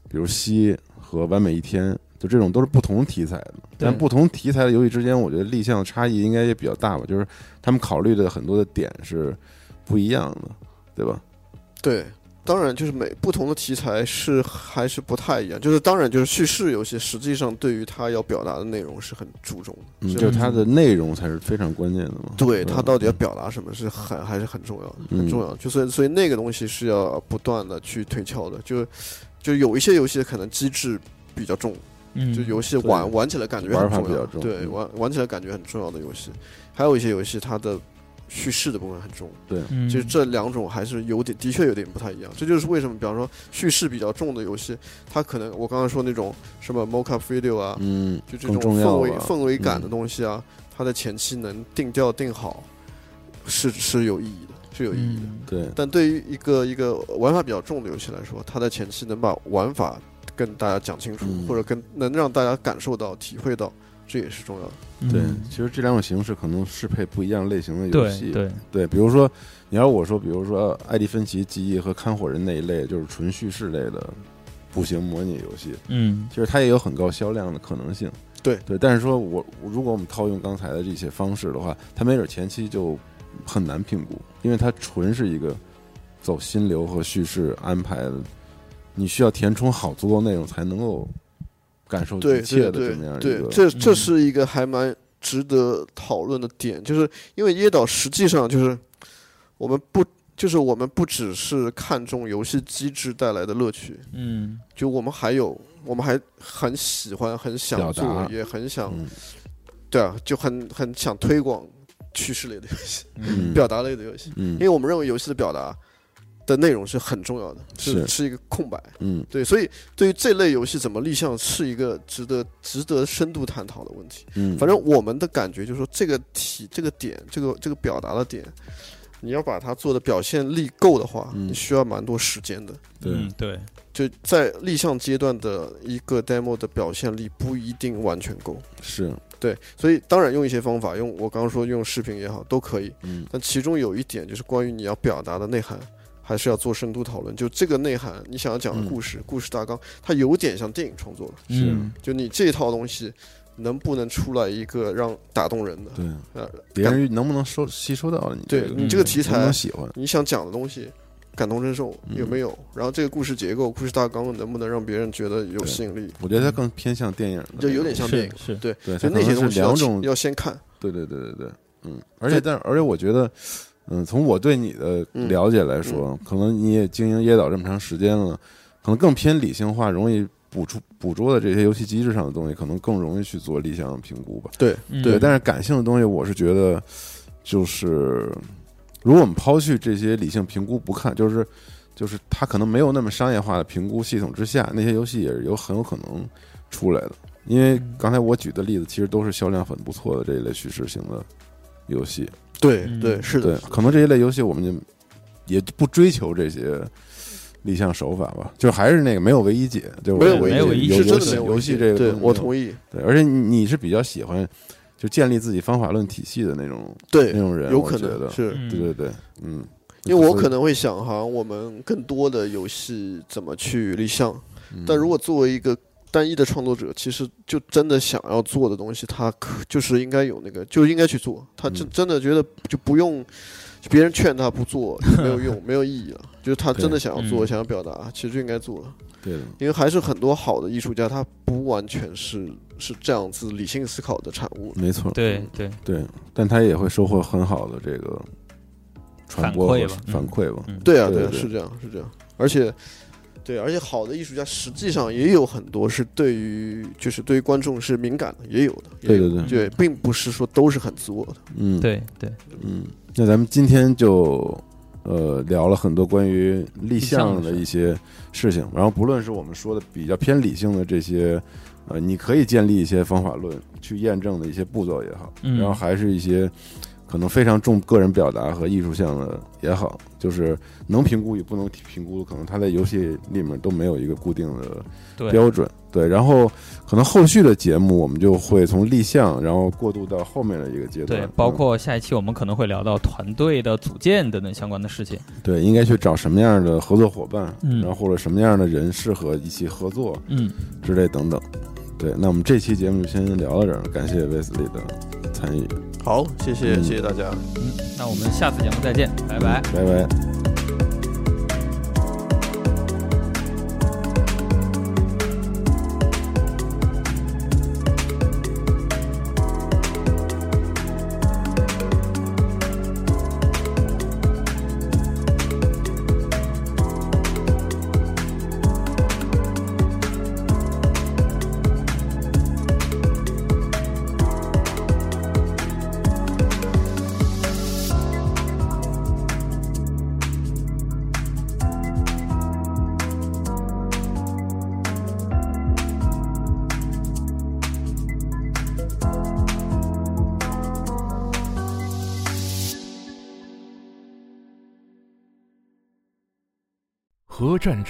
比如《西》和《完美一天》，就这种都是不同题材的。但不同题材的游戏之间，我觉得立项差异应该也比较大吧，就是他们考虑的很多的点是不一样的，对吧？对，当然就是每不同的题材是还是不太一样，就是当然就是叙事游戏实际上对于它要表达的内容是很注重的，嗯，就是它的内容才是非常关键的嘛。对它到底要嗯表达什么是很还是很重要的，嗯很重要。就所以所以那个东西是要不断的去推敲的，就就有一些游戏可能机制比较重，嗯，就游戏玩玩起来感觉很重要，法比较重对嗯玩玩起来感觉很重要的游戏，还有一些游戏它的叙事的部分很重，对，其实这两种还是有点的确有点不太一样。这就是为什么，比方说叙事比较重的游戏，它可能我刚刚说那种什么 mocap video 啊，嗯，就这种氛围氛围感的嗯东西啊，它的前期能定调定好，是是有意义的，是有意义的。嗯。对，但对于一个一个玩法比较重的游戏来说，它在前期能把玩法跟大家讲清楚，嗯。或者跟能让大家感受到、体会到，这也是重要的。对嗯，其实这两种形式可能适配不一样类型的游戏。对对，对，比如说，你要我说，比如说艾迪芬奇记忆和看火人那一类，就是纯叙事类的步行模拟游戏，嗯其实它也有很高销量的可能性。对对，但是说我如果我们套用刚才的这些方式的话，它没准前期就很难评估，因为它纯是一个走心流和叙事安排的，你需要填充好足够内容才能够感受对一切的对对这么样一对，个。这是一个还蛮值得讨论的点，就是因为椰岛实际上就是我们不就是我们不只是看重游戏机制带来的乐趣，嗯。就我们还有我们还很喜欢、很想表做，也很想嗯。对啊，就很很想推广趋势类的游戏、嗯。表达类的游戏，嗯。因为我们认为游戏的表达的内容是很重要的，是。是是一个空白。嗯。对，所以对于这类游戏怎么立项是一个值得值得深度探讨的问题。嗯，反正我们的感觉就是说，这个题、这个点、这个这个表达的点，你要把它做的表现力够的话，嗯。你需要蛮多时间的。对。嗯对，就在立项阶段的一个 demo 的表现力不一定完全够。是。对，所以当然用一些方法，用我刚刚说用视频也好都可以，嗯。但其中有一点就是关于你要表达的内涵，还是要做深度讨论。就这个内涵，你想要讲的故事、故事大纲，它有点像电影创作了。是嗯就你这套东西能不能出来一个让打动人的？对，呃，别人能不能收吸收到你这个？对你这个题材能喜欢？你想讲的东西，感同身受嗯有没有？然后这个故事结构、故事大纲能不能让别人觉得有吸引力？我觉得它更偏向电影就有点像电影。是是，对，对，就那些东西要两种要先看。对对对对对，嗯，而且但而且我觉得，嗯，从我对你的嗯了解来说，可能你也经营椰岛这么长时间了，可能更偏理性化，容易捕捉捕捉的这些游戏机制上的东西，可能更容易去做理想评估吧。对嗯对，但是感性的东西，我是觉得就是，如果我们抛去这些理性评估不看，就是就是它可能没有那么商业化的评估系统之下，那些游戏也是有很有可能出来的。因为刚才我举的例子，其实都是销量很不错的这一类叙事型的游戏。嗯对对，是对的，，可能这一类游戏我们就也不追求这些立项手法吧，就还是那个没有唯一解，就没有唯一是真游戏游的没有危险戏这个对我同意。对，而且你你是比较喜欢就建立自己方法论体系的那种对那，种人，有可能是。嗯。对对对，嗯，因为我可能，会想，哈我们更多的游戏怎么去立项，嗯。但如果作为一个单一的创作者，其实就真的想要做的东西，他可就是应该有那个，就应该去做。他真嗯真的觉得就不用别人劝他不做，没有用，没有意义了。就是他真的想要做，嗯想要表达，其实就应该做。对的，因为还是很多好的艺术家，他不完全是是这样子理性思考的产物。没错，对对，对，但他也会收获很好的这个传播和反馈吧嗯反馈吧，嗯对啊，对是这样，是这样。而且，对，而且好的艺术家实际上也有很多是对于就是对于观众是敏感的，也有的。对对对，对，并不是说都是很自我的。嗯，对对，嗯，那咱们今天就呃聊了很多关于立项的一些事情，然后不论是我们说的比较偏理性的这些，呃，你可以建立一些方法论去验证的一些步骤也好，嗯。然后还是一些可能非常重个人表达和艺术性的也好，就是能评估与不能评估，可能他在游戏里面都没有一个固定的对标准。对，然后可能后续的节目我们就会从立项，然后过渡到后面的一个阶段，对，包嗯括下一期我们可能会聊到团队的组建等等相关的事情。对，应该去找什么样的合作伙伴，嗯然后或者什么样的人适合一起合作嗯，之类等等。对，那我们这期节目就先聊到这儿，感谢威斯利的参与，好，谢谢，嗯谢谢大家。嗯那我们下次节目再见，拜拜。拜拜。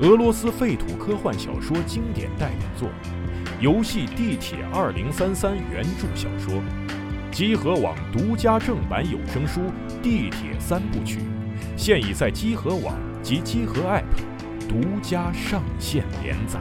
俄罗斯废土科幻小说经典代表作，游戏《地铁二零三三》原著小说，集合网独家正版有声书《地铁三部曲》，现已在集合网及集合 App 独家上线连载。